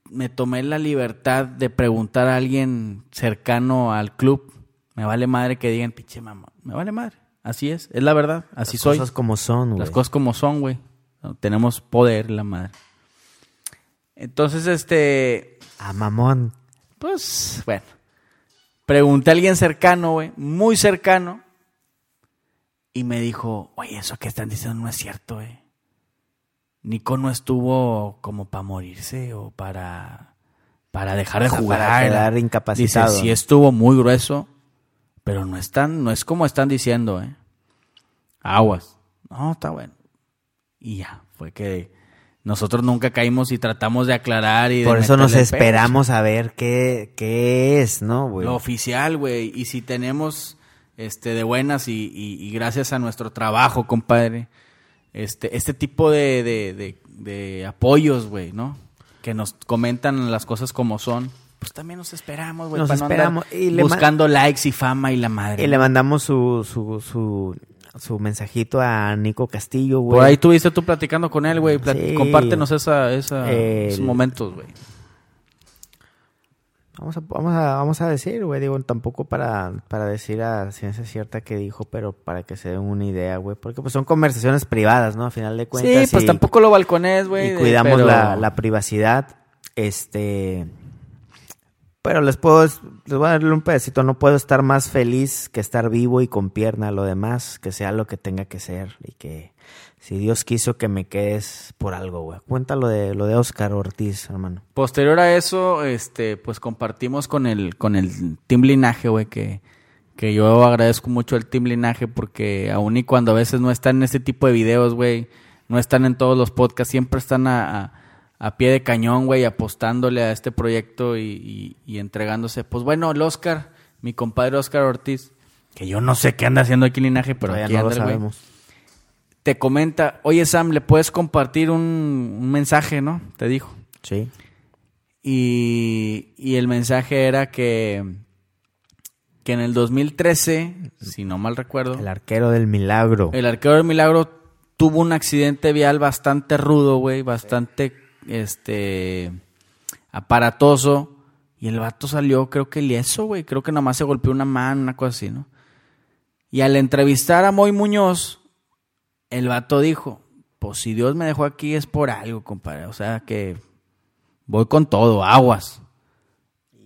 [SPEAKER 3] Me tomé la libertad de preguntar a alguien cercano al club. Me vale madre que digan, pinche mamá. Me vale madre. Así es, es la verdad. Así
[SPEAKER 2] Las
[SPEAKER 3] soy.
[SPEAKER 2] cosas como son, güey.
[SPEAKER 3] Las cosas como son, güey. No, Tenemos poder, la madre. Entonces, este,
[SPEAKER 2] A mamón.
[SPEAKER 3] pues, bueno. Pregunté a alguien cercano, güey, muy cercano. Y me dijo, oye, eso que están diciendo no es cierto, güey. Nico no estuvo como para morirse o para, para dejar de
[SPEAKER 2] O sea,
[SPEAKER 3] jugar.
[SPEAKER 2] para quedar incapacitado.
[SPEAKER 3] Dice, sí estuvo muy grueso, pero no, están, no es como están diciendo, ¿eh? Aguas. No, está bueno. Y ya, fue que nosotros nunca caímos y tratamos de aclarar y de
[SPEAKER 2] Por eso nos
[SPEAKER 3] pecho.
[SPEAKER 2] esperamos a ver qué, qué es, ¿no, güey?
[SPEAKER 3] Lo oficial, güey. Y si tenemos este de buenas y, y- y gracias a nuestro trabajo, compadre, este, este tipo de, de, de- de apoyos, güey, ¿no? Que nos comentan las cosas como son. Pues también nos esperamos, güey.
[SPEAKER 2] Nos
[SPEAKER 3] para no andar
[SPEAKER 2] esperamos. Y le ma-
[SPEAKER 3] buscando likes y fama y la madre.
[SPEAKER 2] Y le mandamos su, su, su, su mensajito a Nico Castillo, güey.
[SPEAKER 3] Por ahí estuviste tú platicando con él, güey. Plat-
[SPEAKER 2] Sí.
[SPEAKER 3] Compártenos esa, esa-
[SPEAKER 2] El-
[SPEAKER 3] esos momentos, güey.
[SPEAKER 2] Vamos a, vamos a, vamos a decir, güey, digo, tampoco para, para decir a ciencia cierta que dijo, pero para que se den una idea, güey, porque pues son conversaciones privadas, ¿no? A final de cuentas.
[SPEAKER 3] Sí, pues
[SPEAKER 2] y-
[SPEAKER 3] tampoco lo balcones, güey.
[SPEAKER 2] y cuidamos
[SPEAKER 3] pero-
[SPEAKER 2] la, la privacidad. Este. Pero les puedo, les voy a darle un pedacito. No puedo estar más feliz que estar vivo y con pierna. Lo demás, que sea lo que tenga que ser. Y que si Dios quiso que me quedes por algo, güey. Cuéntalo de lo de Oscar Ortiz, hermano.
[SPEAKER 3] Posterior a eso, este, pues compartimos con el, con el Team Linaje, güey, que, que yo agradezco mucho al Team Linaje porque aun y cuando a veces no están en este tipo de videos, güey, no están en todos los podcasts, siempre están a, a pie de cañón, güey, apostándole a este proyecto y, y, y entregándose. Pues bueno, el Oscar, mi compadre Oscar Ortiz, que yo no sé qué anda haciendo aquí en Linaje, pero
[SPEAKER 2] Todavía
[SPEAKER 3] aquí
[SPEAKER 2] no lo
[SPEAKER 3] güey
[SPEAKER 2] sabemos.
[SPEAKER 3] te comenta, oye Sam, ¿le puedes compartir un, un mensaje, no? Te dijo.
[SPEAKER 2] Sí.
[SPEAKER 3] Y, y el mensaje era que, que en el 2013, si no mal recuerdo,
[SPEAKER 2] El arquero del milagro.
[SPEAKER 3] el arquero del Milagro tuvo un accidente vial bastante rudo, güey, bastante, este, aparatoso. Y el vato salió, creo que lieso, güey. Creo que nada más se golpeó una mano, una cosa así, ¿no? Y al entrevistar a Moy Muñoz, el vato dijo, pues si Dios me dejó aquí es por algo, compadre. O sea que voy con todo, aguas.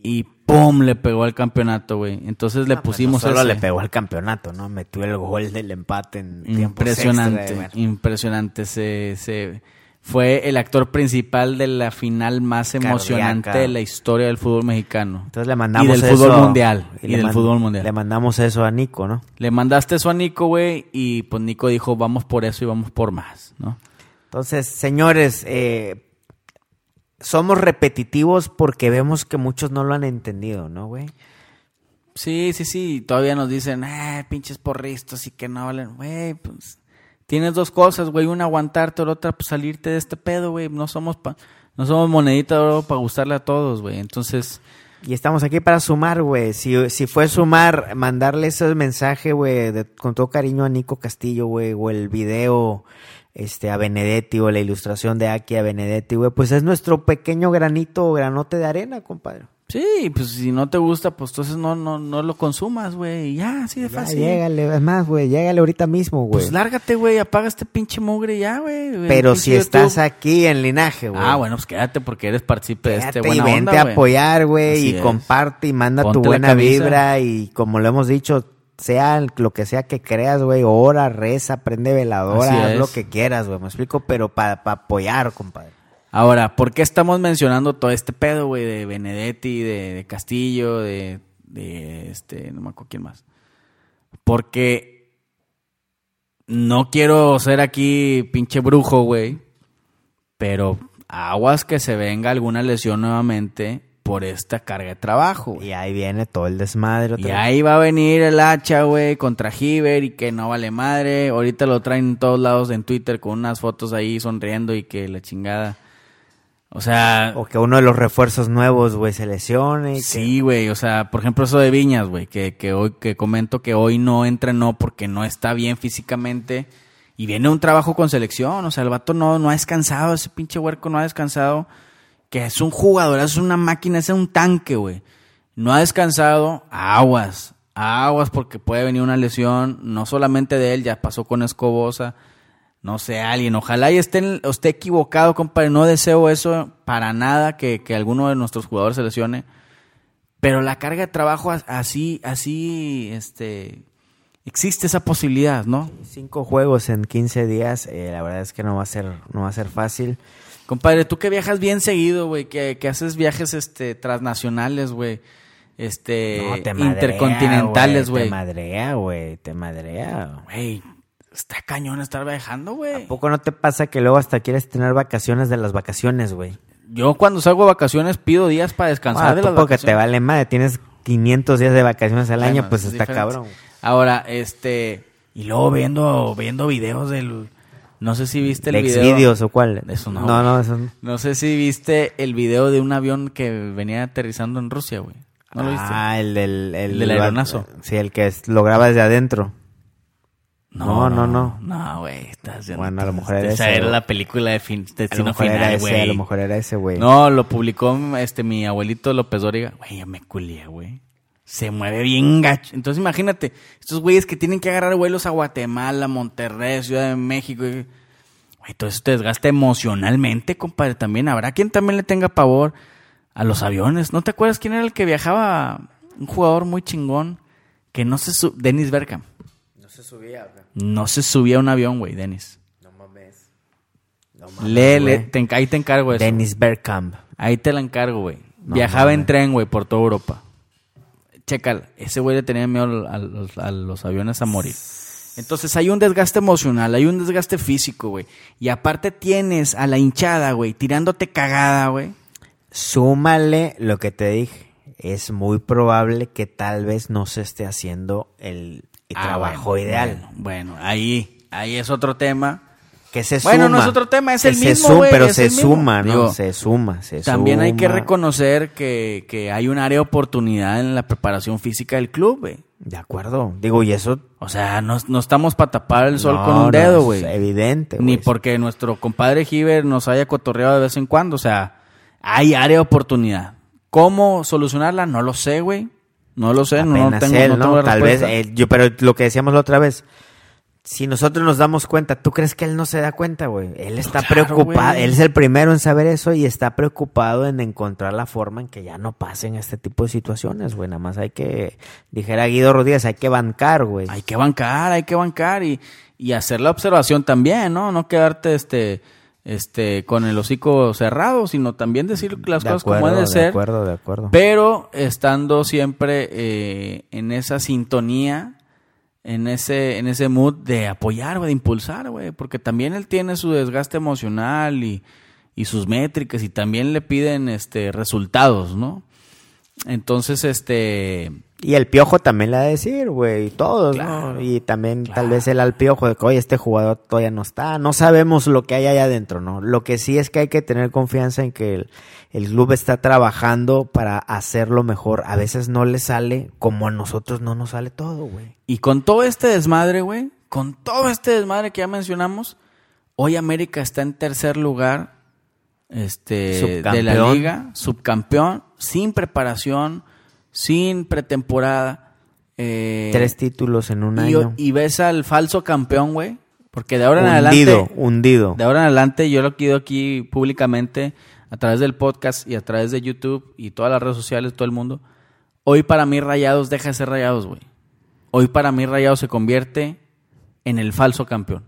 [SPEAKER 3] Y ¡pum! le pegó al campeonato, güey. Entonces le
[SPEAKER 2] Ah, pues
[SPEAKER 3] pusimos
[SPEAKER 2] no solo
[SPEAKER 3] ese.
[SPEAKER 2] le pegó al campeonato, ¿no? Metió el gol del empate en
[SPEAKER 3] Impresionante,
[SPEAKER 2] extra, güey.
[SPEAKER 3] impresionante. Se, se, fue el actor principal de la final más emocionante
[SPEAKER 2] Cardíaca.
[SPEAKER 3] de la historia del fútbol mexicano.
[SPEAKER 2] Entonces le mandamos
[SPEAKER 3] y del
[SPEAKER 2] eso.
[SPEAKER 3] fútbol mundial. Y,
[SPEAKER 2] le
[SPEAKER 3] del fútbol mundial.
[SPEAKER 2] Le
[SPEAKER 3] Le,
[SPEAKER 2] mandamos eso a Nico, ¿no?
[SPEAKER 3] mandaste eso a Nico, güey, y pues Nico dijo, vamos por eso y vamos por más, ¿no?
[SPEAKER 2] Entonces, señores, eh, somos repetitivos porque vemos que muchos no lo han entendido, ¿no, güey?
[SPEAKER 3] Sí, sí, sí. Todavía nos dicen, eh, pinches porristas y que no valen. Güey, pues tienes dos cosas, güey. Una aguantarte, la otra pues salirte de este pedo, güey. No somos pa- no somos monedita de oro para gustarle a todos, güey. Entonces,
[SPEAKER 2] Y estamos aquí para sumar, güey. Si, si fue sumar, mandarle ese mensaje, güey, con todo cariño a Nico Castillo, güey, o el video este, a Benedetti, o la ilustración de Aki a Benedetti, güey, pues es nuestro pequeño granito o granote de arena, compadre.
[SPEAKER 3] Sí, pues si no te gusta, pues entonces no, no, no lo consumas, güey. Y Ya, así de
[SPEAKER 2] Ya,
[SPEAKER 3] fácil.
[SPEAKER 2] llégale, es más, güey, llégale ahorita mismo, güey.
[SPEAKER 3] Pues lárgate, güey, apaga este pinche mugre y ya, güey.
[SPEAKER 2] Pero si estás aquí en linaje, güey.
[SPEAKER 3] Ah, bueno, pues quédate porque eres partícipe de este
[SPEAKER 2] y
[SPEAKER 3] buena
[SPEAKER 2] vente
[SPEAKER 3] onda,
[SPEAKER 2] a apoyar, güey, y
[SPEAKER 3] es.
[SPEAKER 2] comparte y manda
[SPEAKER 3] Ponte
[SPEAKER 2] tu buena vibra y como lo hemos dicho, sea lo que sea que creas, güey, ora, reza, prende veladora,
[SPEAKER 3] Así
[SPEAKER 2] haz
[SPEAKER 3] es.
[SPEAKER 2] lo que quieras, güey, me explico, pero para apoyar, compadre.
[SPEAKER 3] Ahora, ¿por qué estamos mencionando todo este pedo, güey, de Benedetti, de, de Castillo, de, de este, no me acuerdo quién más? Porque no quiero ser aquí pinche brujo, güey, pero aguas que se venga alguna lesión nuevamente por esta carga de trabajo, güey.
[SPEAKER 2] Y ahí viene todo el desmadre.
[SPEAKER 3] Y ahí va a venir el hacha, güey, contra Giver y que no vale madre. Ahorita lo traen en todos lados en Twitter con unas fotos ahí sonriendo y que la chingada. O sea,
[SPEAKER 2] O que uno de los refuerzos nuevos, güey, se lesione. y
[SPEAKER 3] sí, güey. O sea, por ejemplo, eso de Viñas, güey, que, que hoy que comento que hoy no entrenó porque no está bien físicamente. Y viene un trabajo con selección. O sea, el vato no, no ha descansado. Ese pinche huerco no ha descansado. Que es un jugador, es una máquina, es un tanque, güey. No ha descansado. Aguas. Aguas porque puede venir una lesión. No solamente de él, ya pasó con Escobosa. No sé, alguien. Ojalá y esté, esté equivocado, compadre. No deseo eso para nada que, que alguno de nuestros jugadores se lesione. Pero la carga de trabajo as- así, así, este, existe esa posibilidad, ¿no?
[SPEAKER 2] Cinco juegos en 15 días, eh, la verdad es que no va a ser, no va a ser fácil.
[SPEAKER 3] Compadre, tú que viajas bien seguido, güey, que, que haces viajes, este, transnacionales, güey, este,
[SPEAKER 2] No, te madrea,
[SPEAKER 3] intercontinentales, güey.
[SPEAKER 2] Te madrea, güey, te madrea.
[SPEAKER 3] Güey, está cañón estar viajando, güey.
[SPEAKER 2] ¿A poco no te pasa que luego hasta quieres tener vacaciones de las vacaciones, güey?
[SPEAKER 3] Yo cuando salgo de vacaciones pido días para descansar
[SPEAKER 2] Ah,
[SPEAKER 3] de
[SPEAKER 2] tú
[SPEAKER 3] las
[SPEAKER 2] porque
[SPEAKER 3] vacaciones.
[SPEAKER 2] te vale madre, tienes 500 días de vacaciones al
[SPEAKER 3] Bueno,
[SPEAKER 2] año, pues
[SPEAKER 3] es
[SPEAKER 2] está
[SPEAKER 3] diferente.
[SPEAKER 2] cabrón.
[SPEAKER 3] Ahora, este, y luego viendo, viendo videos del, no sé si viste el
[SPEAKER 2] ¿De
[SPEAKER 3] video.
[SPEAKER 2] Xvideos o cuál?
[SPEAKER 3] Eso no,
[SPEAKER 2] No, no, eso no.
[SPEAKER 3] No sé si viste el video de un avión que venía aterrizando en Rusia, güey. ¿No lo viste?
[SPEAKER 2] Ah, el del... El,
[SPEAKER 3] El del aeronazo.
[SPEAKER 2] Sí, el que es- lo graba desde adentro. No, no, no.
[SPEAKER 3] No, güey, estás viendo-
[SPEAKER 2] Bueno, a lo mejor era
[SPEAKER 3] Esa
[SPEAKER 2] ese,
[SPEAKER 3] era
[SPEAKER 2] güey.
[SPEAKER 3] la película de fin,
[SPEAKER 2] A lo mejor era
[SPEAKER 3] final,
[SPEAKER 2] ese, a lo mejor era ese, güey.
[SPEAKER 3] No, lo publicó este mi abuelito López Dóriga. Güey, ya me culié, güey. Se mueve bien gacho. Entonces imagínate, estos güeyes que tienen que agarrar vuelos a Guatemala, Monterrey, Ciudad de México. Güey, todo eso te desgasta emocionalmente, compadre. También habrá quien también le tenga pavor a los aviones. ¿No te acuerdas quién era el que viajaba? Un jugador muy chingón que no se subía. Dennis Bergkamp.
[SPEAKER 2] No se subía, güey.
[SPEAKER 3] No se subía a un avión, güey, Dennis.
[SPEAKER 2] No mames. No
[SPEAKER 3] Lee, lee,
[SPEAKER 2] güey.
[SPEAKER 3] te, ahí te encargo eso.
[SPEAKER 2] Dennis Bergkamp.
[SPEAKER 3] Ahí te la encargo, güey. Viajaba en tren, güey, por toda Europa. Checa, ese güey le tenía miedo a los, a los aviones a morir. Entonces hay un desgaste emocional, hay un desgaste físico, güey. Y aparte tienes a la hinchada, güey, tirándote cagada, güey.
[SPEAKER 2] Súmale lo que te dije. Es muy probable que tal vez no se esté haciendo el,
[SPEAKER 3] Ah,
[SPEAKER 2] trabajo
[SPEAKER 3] bueno,
[SPEAKER 2] ideal.
[SPEAKER 3] Bueno, bueno, ahí, ahí es otro tema.
[SPEAKER 2] Que se
[SPEAKER 3] Bueno,
[SPEAKER 2] suma.
[SPEAKER 3] no es otro tema, es
[SPEAKER 2] Que
[SPEAKER 3] el
[SPEAKER 2] se
[SPEAKER 3] mismo,
[SPEAKER 2] suma,
[SPEAKER 3] güey,
[SPEAKER 2] Pero se suma, ¿no?
[SPEAKER 3] Digo,
[SPEAKER 2] se suma, se
[SPEAKER 3] También hay que
[SPEAKER 2] suma.
[SPEAKER 3] reconocer que, que hay un área de oportunidad en la preparación física del club, güey.
[SPEAKER 2] De acuerdo. Digo, y eso...
[SPEAKER 3] O sea, no, no estamos para tapar el sol
[SPEAKER 2] no,
[SPEAKER 3] con un dedo, güey.
[SPEAKER 2] evidente,
[SPEAKER 3] Ni
[SPEAKER 2] güey.
[SPEAKER 3] porque nuestro compadre Giver nos haya cotorreado de vez en cuando. O sea, hay área de oportunidad. ¿Cómo solucionarla? No lo sé, güey. No lo sé, no, no tengo,
[SPEAKER 2] él,
[SPEAKER 3] no
[SPEAKER 2] ¿no?
[SPEAKER 3] tengo la
[SPEAKER 2] Tal vez, yo, pero lo que decíamos la otra vez, si nosotros nos damos cuenta, ¿tú crees que él no se da cuenta, güey? Él está
[SPEAKER 3] Claro,
[SPEAKER 2] preocupado, él es el primero en saber eso y está preocupado en encontrar la forma en que ya no pasen este tipo de situaciones, güey. Nada más hay que, dijera Guido Rodríguez, hay que bancar, güey.
[SPEAKER 3] Hay que bancar, hay que bancar y, y hacer la observación también, ¿no? No quedarte este, este, con el hocico cerrado, sino también decir las
[SPEAKER 2] de
[SPEAKER 3] cosas
[SPEAKER 2] acuerdo,
[SPEAKER 3] como deben
[SPEAKER 2] de
[SPEAKER 3] ser.
[SPEAKER 2] acuerdo, de acuerdo.
[SPEAKER 3] Pero estando siempre eh, en esa sintonía, en ese, en ese mood de apoyar, de impulsar, güey. Porque también él tiene su desgaste emocional y, y sus métricas y también le piden este resultados, ¿no? Entonces, este.
[SPEAKER 2] Y el piojo también le ha de decir, güey, todos,
[SPEAKER 3] Claro,
[SPEAKER 2] ¿no? Y también tal vez él al piojo de que, oye, este jugador todavía no está. No sabemos lo que hay allá adentro, ¿no? Lo que sí es que hay que tener confianza en que el, el club está trabajando para hacerlo mejor. A veces no le sale como a nosotros no nos sale todo, güey.
[SPEAKER 3] Y con todo este desmadre, güey, con todo este desmadre que ya mencionamos, hoy América está en tercer lugar este, de la liga, subcampeón, sin preparación, sin pretemporada. eh,
[SPEAKER 2] Tres títulos en un
[SPEAKER 3] y,
[SPEAKER 2] año.
[SPEAKER 3] y ves al falso campeón, güey, porque de ahora en
[SPEAKER 2] hundido,
[SPEAKER 3] adelante,
[SPEAKER 2] hundido.
[SPEAKER 3] de ahora en adelante yo lo quiero aquí públicamente a través del podcast y a través de YouTube y todas las redes sociales, todo el mundo. Hoy para mí Rayados deja de ser Rayados, güey. Hoy para mí Rayados se convierte en el falso campeón.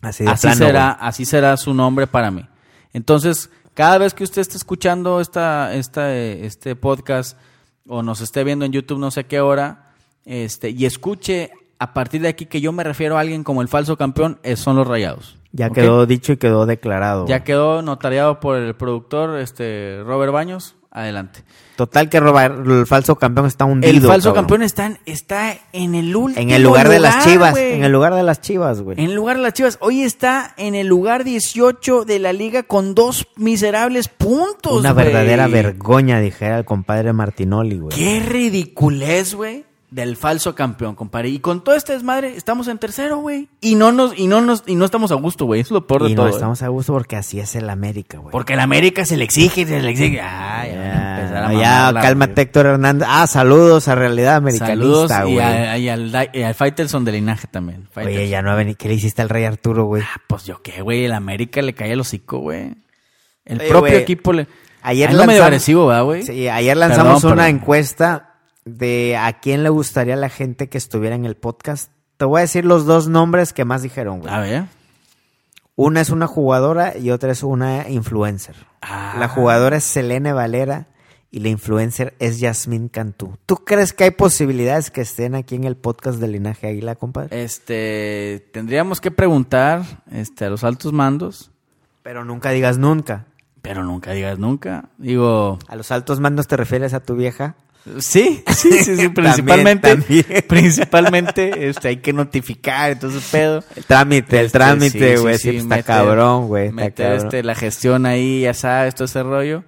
[SPEAKER 2] Así de
[SPEAKER 3] Así
[SPEAKER 2] plano,
[SPEAKER 3] será, así será su nombre para mí. Entonces, cada vez que usted esté escuchando esta, esta, eh, este podcast o nos esté viendo en YouTube no sé qué hora, este, y escuche a partir de aquí que yo me refiero a alguien como el falso campeón, son los rayados.
[SPEAKER 2] Ya quedó dicho y quedó declarado.
[SPEAKER 3] Ya quedó notariado por el productor este Robert Baños. Adelante.
[SPEAKER 2] Total que robar, el falso campeón está hundido.
[SPEAKER 3] el falso
[SPEAKER 2] cabrón.
[SPEAKER 3] campeón está en, está en el último
[SPEAKER 2] En el lugar de las chivas. En el lugar de las chivas, güey.
[SPEAKER 3] En el lugar de las Chivas. Hoy está en el lugar 18 de la liga con dos miserables puntos.
[SPEAKER 2] Una verdadera vergüenza, dijera el compadre Martinoli, güey.
[SPEAKER 3] Qué ridiculez, güey, del falso campeón, compadre. Y con todo este desmadre estamos en tercero, güey. Y no nos y no nos y no estamos a gusto, güey. Es lo peor de
[SPEAKER 2] Y
[SPEAKER 3] todo.
[SPEAKER 2] no
[SPEAKER 3] ¿eh?
[SPEAKER 2] estamos a gusto porque así es el América, güey.
[SPEAKER 3] Porque el América se le exige, se le exige. Ah, ya, a
[SPEAKER 2] Ya, ya, cálmate. Héctor Hernández. Ah, saludos a Realidad Americanista, güey.
[SPEAKER 3] y y al Faitelson de linaje también.
[SPEAKER 2] Oye, ya no ha venido. ¿Qué le hiciste al Rey Arturo, güey?
[SPEAKER 3] Ah, pues yo qué, güey. El América le cae el hocico, güey. El
[SPEAKER 2] Oye,
[SPEAKER 3] propio equipo le.
[SPEAKER 2] Ayer
[SPEAKER 3] medio
[SPEAKER 2] lanzamos-
[SPEAKER 3] agresivo, ¿verdad, güey?
[SPEAKER 2] Sí, ayer lanzamos
[SPEAKER 3] Perdón,
[SPEAKER 2] una
[SPEAKER 3] perdón.
[SPEAKER 2] encuesta de a quién le gustaría a la gente que estuviera en el podcast. Te voy a decir los dos nombres que más dijeron, güey.
[SPEAKER 3] A ver.
[SPEAKER 2] Una es una jugadora y otra es una influencer.
[SPEAKER 3] Ah.
[SPEAKER 2] La jugadora es Selene Valera y la influencer es Yasmín Cantú. ¿Tú crees que hay posibilidades que estén aquí en el podcast de Linaje Águila, compadre?
[SPEAKER 3] Este, tendríamos que preguntar este, a los altos mandos,
[SPEAKER 2] Pero nunca digas nunca.
[SPEAKER 3] pero nunca digas nunca. Digo,
[SPEAKER 2] ¿A los altos mandos te refieres a tu vieja?
[SPEAKER 3] Sí, sí, sí, sí, principalmente,
[SPEAKER 2] también.
[SPEAKER 3] principalmente, este, hay que notificar, entonces pedo.
[SPEAKER 2] El trámite, el
[SPEAKER 3] Este,
[SPEAKER 2] trámite, güey.
[SPEAKER 3] sí,
[SPEAKER 2] está
[SPEAKER 3] meter-
[SPEAKER 2] cabrón, güey. Está
[SPEAKER 3] Meter
[SPEAKER 2] cabrón.
[SPEAKER 3] este, la gestión ahí, ya sabes, todo ese rollo.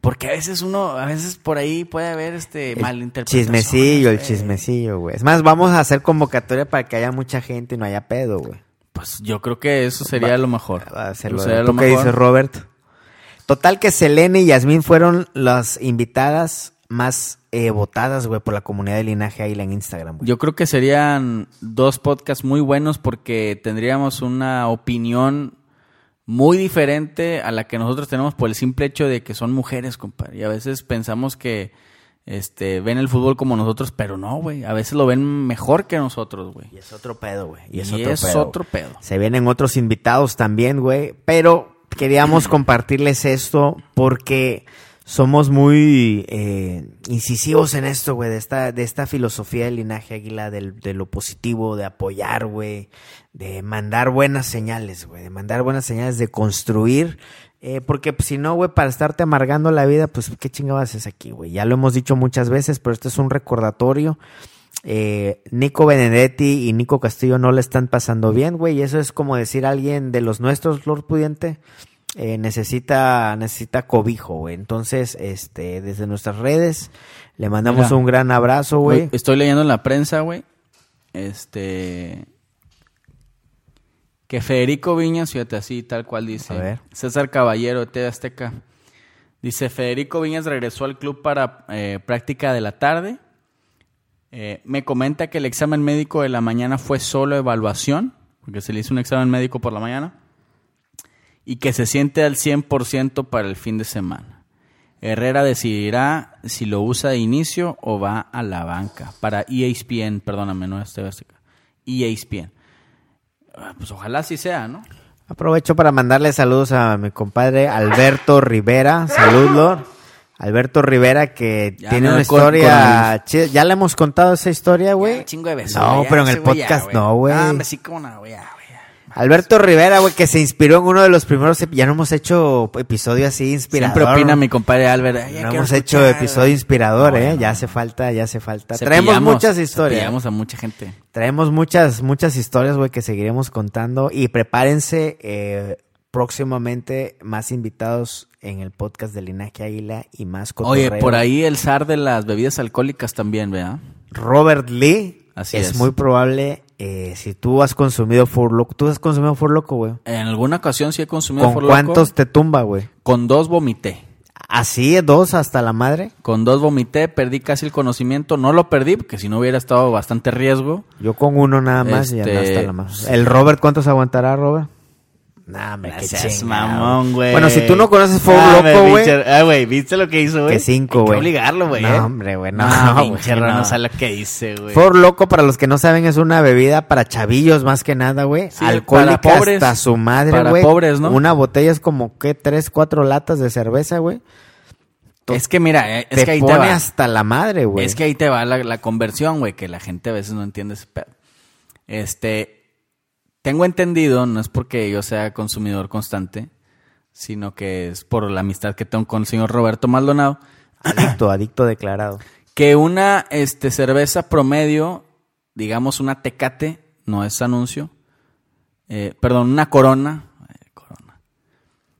[SPEAKER 3] Porque a veces uno, a veces por ahí puede haber este
[SPEAKER 2] El
[SPEAKER 3] malinterpretaciones.
[SPEAKER 2] Chismecillo, el
[SPEAKER 3] güey.
[SPEAKER 2] chismecillo, güey. Es más, vamos a hacer convocatoria para que haya mucha gente y no haya pedo, güey.
[SPEAKER 3] Pues yo creo que eso sería
[SPEAKER 2] Va-
[SPEAKER 3] lo mejor.
[SPEAKER 2] Va a ser
[SPEAKER 3] Eso
[SPEAKER 2] lo-
[SPEAKER 3] sería
[SPEAKER 2] ¿Tú
[SPEAKER 3] lo
[SPEAKER 2] qué
[SPEAKER 3] mejor.
[SPEAKER 2] dices, Robert? Total que Selene y Yasmín fueron las invitadas más eh, votadas, güey, por la comunidad de Linaje Águila en Instagram, güey.
[SPEAKER 3] Yo creo que serían dos podcasts muy buenos porque tendríamos una opinión muy diferente a la que nosotros tenemos por el simple hecho de que son mujeres, compadre. Y a veces pensamos que este ven el fútbol como nosotros, pero no, güey. A veces lo ven mejor que nosotros, güey.
[SPEAKER 2] Y es otro pedo, güey.
[SPEAKER 3] Y
[SPEAKER 2] Y es,
[SPEAKER 3] es,
[SPEAKER 2] otro, pedo,
[SPEAKER 3] otro pedo.
[SPEAKER 2] Se vienen otros invitados también, güey. Pero queríamos compartirles esto porque somos muy eh, incisivos en esto, güey, de esta, de esta filosofía del linaje águila, del, de lo positivo, de apoyar, güey, de mandar buenas señales, güey, de mandar buenas señales, de construir. eh, porque pues, si no, güey, para estarte amargando la vida, pues qué chingados haces aquí, güey. Ya lo hemos dicho muchas veces, pero este es un recordatorio. Eh, Nico Benedetti y Nico Castillo no le están pasando bien, güey. Y eso es como decir a alguien de los nuestros, Lord Pudiente, eh, necesita, necesita cobijo, güey. Entonces, este, desde nuestras redes, le mandamos
[SPEAKER 3] Mira.
[SPEAKER 2] un gran abrazo, güey.
[SPEAKER 3] Estoy leyendo en la prensa, güey. Este. Que Federico Viñas, fíjate así, tal cual dice.
[SPEAKER 2] A ver.
[SPEAKER 3] César Caballero TV Azteca. Dice: Federico Viñas regresó al club para eh, práctica de la tarde. Eh, me comenta que el examen médico de la mañana fue solo evaluación, porque se le hizo un examen médico por la mañana. Y que se siente al 100% para el fin de semana. Herrera decidirá si lo usa de inicio o va a la banca. Para ESPN, perdóname, no es TV Azteca. ESPN. Ah, Pues ojalá así sea, ¿no?
[SPEAKER 2] Aprovecho para mandarle saludos a mi compadre Alberto Rivera. Salud, Lord. Alberto Rivera que
[SPEAKER 3] Ya
[SPEAKER 2] tiene
[SPEAKER 3] no
[SPEAKER 2] una
[SPEAKER 3] con-
[SPEAKER 2] historia chida. ¿Ya le hemos contado esa historia, güey?
[SPEAKER 3] Chingo de besos.
[SPEAKER 2] No, pero en el
[SPEAKER 3] ya,
[SPEAKER 2] podcast no, güey.
[SPEAKER 3] Ah, hombre, sí, como no, güey.
[SPEAKER 2] Alberto Rivera, güey, que se inspiró en uno de los primeros. Ya no hemos hecho episodio así inspirador.
[SPEAKER 3] Siempre opina mi compadre Albert. "Ay, ya
[SPEAKER 2] No hemos hecho
[SPEAKER 3] escuchar,
[SPEAKER 2] episodio
[SPEAKER 3] güey".
[SPEAKER 2] inspirador,
[SPEAKER 3] No,
[SPEAKER 2] ¿eh?
[SPEAKER 3] no,
[SPEAKER 2] ya hace falta, ya hace falta. Traemos muchas historias.
[SPEAKER 3] a mucha gente.
[SPEAKER 2] Traemos muchas, muchas historias, güey, que seguiremos contando. Y prepárense eh, próximamente más invitados en el podcast de Linaje Águila y más
[SPEAKER 3] Oye,
[SPEAKER 2] cotorreo.
[SPEAKER 3] por ahí el zar de las bebidas alcohólicas también, ¿verdad?
[SPEAKER 2] Robert Lee.
[SPEAKER 3] Así
[SPEAKER 2] es,
[SPEAKER 3] es.
[SPEAKER 2] muy probable, eh, si tú has consumido Fur Loco. ¿Tú has consumido Fur Loco, güey?
[SPEAKER 3] En alguna ocasión sí he consumido
[SPEAKER 2] ¿Con
[SPEAKER 3] Four Loko.
[SPEAKER 2] cuántos te tumba, güey?
[SPEAKER 3] Con dos vomité.
[SPEAKER 2] ¿Así, dos hasta la madre?
[SPEAKER 3] Con dos vomité, perdí casi el conocimiento. No lo perdí, porque si no hubiera estado bastante riesgo.
[SPEAKER 2] Yo con uno nada más y
[SPEAKER 3] Este,
[SPEAKER 2] anda hasta la madre. ¿El Robert cuántos aguantará, Robert? Nah, qué
[SPEAKER 3] Gracias, mamón, güey.
[SPEAKER 2] Bueno, si tú no conoces Four
[SPEAKER 3] Ah,
[SPEAKER 2] Loco,
[SPEAKER 3] me
[SPEAKER 2] güey.
[SPEAKER 3] Ah, güey, ¿viste lo que hizo, güey?
[SPEAKER 2] Que cinco, güey.
[SPEAKER 3] obligarlo, güey.
[SPEAKER 2] No,
[SPEAKER 3] ¿eh?
[SPEAKER 2] hombre, güey, no,
[SPEAKER 3] No,
[SPEAKER 2] güey,
[SPEAKER 3] pinche
[SPEAKER 2] no.
[SPEAKER 3] No sabe lo que dice, güey.
[SPEAKER 2] Four Loco, para los que no saben, es una bebida para chavillos más que nada, güey.
[SPEAKER 3] Sí,
[SPEAKER 2] Alcohólica
[SPEAKER 3] para pobres.
[SPEAKER 2] hasta su madre,
[SPEAKER 3] Para
[SPEAKER 2] güey.
[SPEAKER 3] pobres, ¿no?
[SPEAKER 2] Una botella es como, ¿qué? Tres, cuatro latas de cerveza, güey.
[SPEAKER 3] Es que mira, eh, es
[SPEAKER 2] Te
[SPEAKER 3] que ahí te
[SPEAKER 2] pone
[SPEAKER 3] va.
[SPEAKER 2] hasta la madre, güey.
[SPEAKER 3] Es que ahí te va la, la conversión, güey, que la gente a veces no entiende ese pedo. Este, tengo entendido, no es porque yo sea consumidor constante, sino que es por la amistad que tengo con el señor Roberto Maldonado,
[SPEAKER 2] Adicto, adicto declarado.
[SPEAKER 3] que una este, cerveza promedio, digamos una tecate, no es anuncio, eh, perdón, una corona, eh, corona.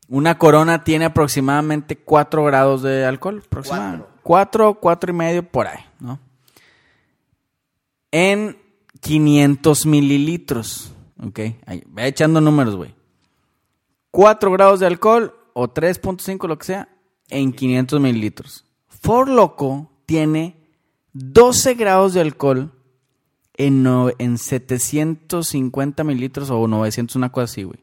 [SPEAKER 3] Una corona tiene aproximadamente 4 grados de alcohol, aproximadamente. 4, 4 y medio por ahí, ¿no? En 500 mililitros, ¿ok? Ahí, ve echando números, güey. 4 grados de alcohol o 3.5, lo que sea, en 500 mililitros. For Loco tiene 12 grados de alcohol en, no- en 750 mililitros o 900, una cosa así, güey.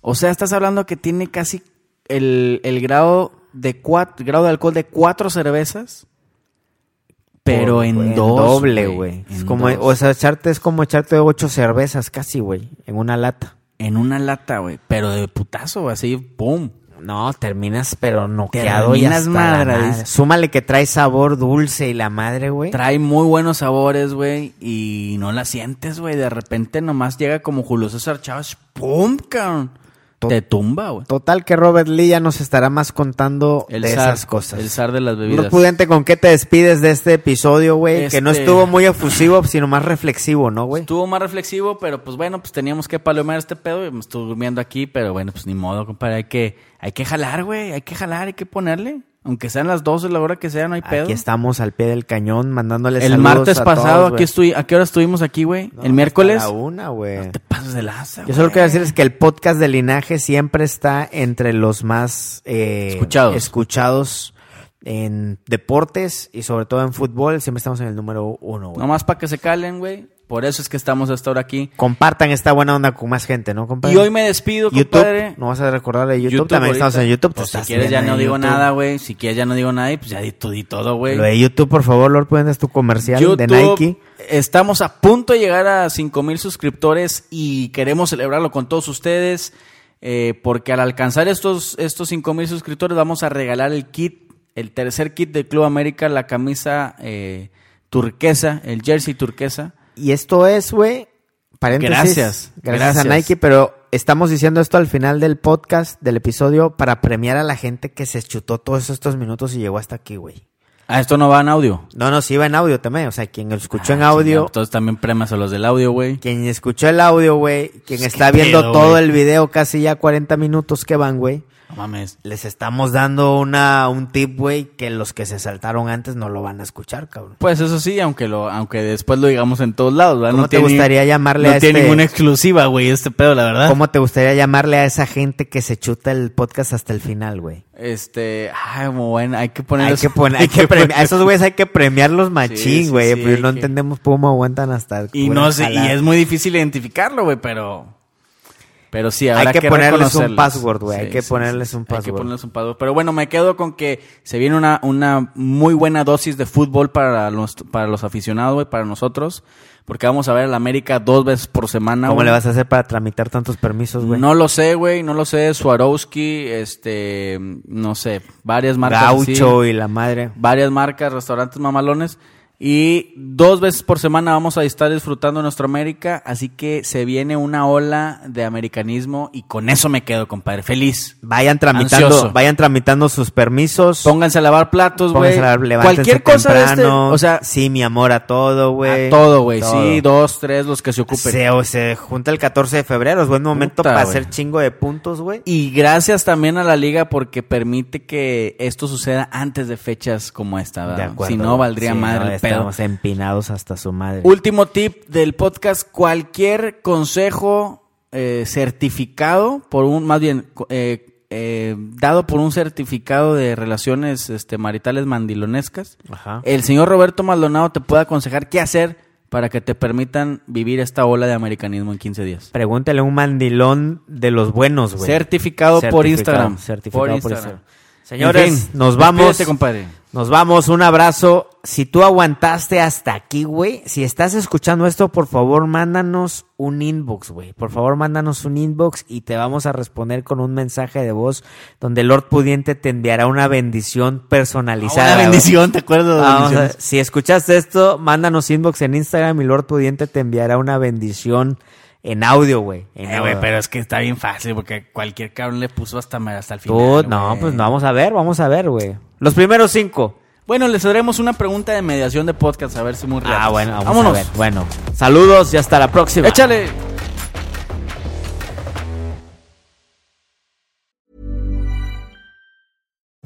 [SPEAKER 3] O sea, estás hablando que tiene casi el, el grado, de cuat- grado de alcohol de cuatro cervezas, pero
[SPEAKER 2] Por-
[SPEAKER 3] en, dos.
[SPEAKER 2] doble, güey. Es
[SPEAKER 3] En
[SPEAKER 2] como,
[SPEAKER 3] dos.
[SPEAKER 2] o sea, echarte es como echarte ocho cervezas casi, güey, en una lata.
[SPEAKER 3] En una lata, güey. Pero de putazo, así, ¡pum!
[SPEAKER 2] No, terminas pero noqueado y
[SPEAKER 3] Terminas
[SPEAKER 2] la
[SPEAKER 3] madre,
[SPEAKER 2] madre. Súmale que trae sabor dulce y la madre, güey.
[SPEAKER 3] Trae muy buenos sabores, güey, y no la sientes, güey. De repente nomás llega como Julio César Chávez, ¡pum, cabrón! Te tumba, güey.
[SPEAKER 2] Total que Robert Lee ya nos estará más contando
[SPEAKER 3] El
[SPEAKER 2] de
[SPEAKER 3] zar,
[SPEAKER 2] esas cosas.
[SPEAKER 3] El zar de las bebidas.
[SPEAKER 2] Prudente, ¿con qué te despides de este episodio, güey? Que no
[SPEAKER 3] Este-
[SPEAKER 2] estuvo muy efusivo, sino más reflexivo, ¿no, güey?
[SPEAKER 3] Estuvo más reflexivo, pero pues bueno, pues teníamos que palomear este pedo y me estuve durmiendo aquí, pero bueno, pues ni modo, compadre. Hay que, hay que jalar, güey. Hay que jalar, hay que ponerle. Aunque sean las 12 la hora que sea, no hay pedo.
[SPEAKER 2] Aquí estamos al pie del cañón mandándoles
[SPEAKER 3] El
[SPEAKER 2] saludos
[SPEAKER 3] martes
[SPEAKER 2] a
[SPEAKER 3] pasado,
[SPEAKER 2] todos,
[SPEAKER 3] aquí estuve, ¿a qué hora estuvimos aquí, güey?
[SPEAKER 2] No,
[SPEAKER 3] el miércoles.
[SPEAKER 2] la una, güey.
[SPEAKER 3] Te pasas de laza,
[SPEAKER 2] Yo solo quiero decirles que el podcast de Linaje siempre está entre los más eh,
[SPEAKER 3] Escuchados.
[SPEAKER 2] escuchados en deportes y sobre todo en fútbol, siempre estamos en el número uno, güey.
[SPEAKER 3] Nomás para que se calen, güey. Por eso es que estamos hasta ahora aquí.
[SPEAKER 2] Compartan esta buena onda con más gente, ¿no, compadre?
[SPEAKER 3] Y hoy me despido,
[SPEAKER 2] YouTube,
[SPEAKER 3] compadre.
[SPEAKER 2] no vas a recordar de YouTube,
[SPEAKER 3] YouTube
[SPEAKER 2] también
[SPEAKER 3] ahorita.
[SPEAKER 2] estamos en YouTube.
[SPEAKER 3] Pues si quieres ya no digo
[SPEAKER 2] YouTube.
[SPEAKER 3] nada, güey. Si quieres ya no digo nada, y pues ya di tú di todo, güey.
[SPEAKER 2] Lo de YouTube, por favor, Lord, puedes tu comercial de Nike.
[SPEAKER 3] Estamos a punto de llegar a 5 mil suscriptores y queremos celebrarlo con todos ustedes. eh, porque al alcanzar estos, estos 5 mil suscriptores vamos a regalar el kit, el tercer kit del Club América, la camisa eh, turquesa, el jersey turquesa.
[SPEAKER 2] Y esto es, güey, paréntesis.
[SPEAKER 3] Gracias,
[SPEAKER 2] Gracias a. Nike, pero estamos diciendo esto al final del podcast, del episodio, para premiar a la gente que se chutó todos estos minutos y llegó hasta aquí, güey.
[SPEAKER 3] Ah, esto no va en audio.
[SPEAKER 2] No, no, sí va en audio también. O sea, quien escuchó en
[SPEAKER 3] Ah,
[SPEAKER 2] audio,
[SPEAKER 3] chingado, Entonces también premas a los del audio, güey.
[SPEAKER 2] quien escuchó el audio, güey, quien
[SPEAKER 3] Pues,
[SPEAKER 2] está viendo
[SPEAKER 3] pedo,
[SPEAKER 2] todo el video, casi ya 40 minutos que van, güey.
[SPEAKER 3] No mames.
[SPEAKER 2] Les estamos dando una, un tip, güey, que los que se saltaron antes no lo van a escuchar, cabrón.
[SPEAKER 3] Pues eso sí, aunque lo, aunque después lo digamos en todos lados, ¿verdad?
[SPEAKER 2] ¿Cómo
[SPEAKER 3] no
[SPEAKER 2] te
[SPEAKER 3] tiene-
[SPEAKER 2] gustaría llamarle
[SPEAKER 3] no
[SPEAKER 2] a
[SPEAKER 3] tiene
[SPEAKER 2] este-
[SPEAKER 3] ninguna exclusiva, güey, este pedo, la verdad.
[SPEAKER 2] ¿Cómo te gustaría llamarle a esa gente que se chuta el podcast hasta el final, güey?
[SPEAKER 3] Este, ay, muy bueno, hay que poner
[SPEAKER 2] Hay que poner, hay que premiar, a esos güeyes hay que premiarlos machín,
[SPEAKER 3] Sí, sí,
[SPEAKER 2] güey,
[SPEAKER 3] sí,
[SPEAKER 2] no
[SPEAKER 3] que-
[SPEAKER 2] entendemos cómo aguantan hasta
[SPEAKER 3] Y
[SPEAKER 2] pura
[SPEAKER 3] no sé, y es muy difícil identificarlo, güey, pero pero sí, habrá
[SPEAKER 2] Hay que ponerles un password, güey, hay que ponerles un
[SPEAKER 3] Hay que
[SPEAKER 2] password.
[SPEAKER 3] ponerles un password. Pero bueno, me quedo con que se viene una, una muy buena dosis de fútbol para los, para los aficionados, güey, para nosotros. Porque vamos a ver al América dos veces por semana.
[SPEAKER 2] ¿Cómo le vas a hacer para tramitar tantos permisos, güey?
[SPEAKER 3] No lo sé, güey, no lo sé. Swarovski, este, no sé, varias marcas. así.
[SPEAKER 2] Gaucho y la madre.
[SPEAKER 3] varias marcas, restaurantes mamalones. Y dos veces por semana vamos a estar disfrutando nuestra América. Así que se viene una ola de americanismo y con eso me quedo, compadre. Feliz.
[SPEAKER 2] Vayan tramitando,
[SPEAKER 3] Ansioso.
[SPEAKER 2] vayan tramitando sus permisos.
[SPEAKER 3] Pónganse a lavar platos, güey. Cualquier cosa de este.
[SPEAKER 2] temprano.
[SPEAKER 3] O sea,
[SPEAKER 2] sí, mi amor, a todo, güey.
[SPEAKER 3] a todo, güey. Sí, dos, tres, los que se ocupen.
[SPEAKER 2] Se, o se junta el 14 de febrero, es buen momento
[SPEAKER 3] Puta,
[SPEAKER 2] para hacer chingo de puntos, güey.
[SPEAKER 3] Y gracias también a la liga porque permite que esto suceda antes de fechas como esta,
[SPEAKER 2] De
[SPEAKER 3] ¿verdad?
[SPEAKER 2] acuerdo.
[SPEAKER 3] Si no, valdría
[SPEAKER 2] Sí,
[SPEAKER 3] madre
[SPEAKER 2] no,
[SPEAKER 3] pedo.
[SPEAKER 2] Estamos empinados hasta su madre.
[SPEAKER 3] Último tip del podcast, cualquier consejo eh, certificado por un, más bien, eh, eh, dado por un certificado de relaciones este, maritales mandilonescas,
[SPEAKER 2] Ajá.
[SPEAKER 3] el señor Roberto Maldonado te puede aconsejar qué hacer para que te permitan vivir esta ola de americanismo en 15 días.
[SPEAKER 2] Pregúntale a un mandilón de los buenos, güey.
[SPEAKER 3] Certificado, por Instagram.
[SPEAKER 2] Certificado por Instagram.
[SPEAKER 3] En
[SPEAKER 2] Señores,
[SPEAKER 3] fin,
[SPEAKER 2] nos vamos.
[SPEAKER 3] despídete, compadre.
[SPEAKER 2] Nos vamos, un abrazo. Si tú aguantaste hasta aquí, güey, si estás escuchando esto, por favor, mándanos un inbox, güey. Por favor, mándanos un inbox y te vamos a responder con un mensaje de voz donde Lord Pudiente te enviará una bendición personalizada.
[SPEAKER 3] Una
[SPEAKER 2] güey.
[SPEAKER 3] bendición, ¿te acuerdas de las
[SPEAKER 2] Vamos a ver,
[SPEAKER 3] bendiciones?
[SPEAKER 2] si escuchaste esto, mándanos inbox en Instagram y Lord Pudiente te enviará una bendición en audio, güey. En
[SPEAKER 3] Eh,
[SPEAKER 2] audio.
[SPEAKER 3] pero es que está bien fácil porque cualquier cabrón le puso hasta, hasta el
[SPEAKER 2] Tú,
[SPEAKER 3] final.
[SPEAKER 2] no,
[SPEAKER 3] güey.
[SPEAKER 2] pues no, vamos a ver, vamos a ver, güey. Los primeros cinco.
[SPEAKER 3] Bueno, les haremos una pregunta de mediación de podcast, a ver si muy real.
[SPEAKER 2] Ah, bueno, vamos
[SPEAKER 3] Vámonos.
[SPEAKER 2] a ver. Bueno, saludos y hasta la próxima.
[SPEAKER 3] Échale.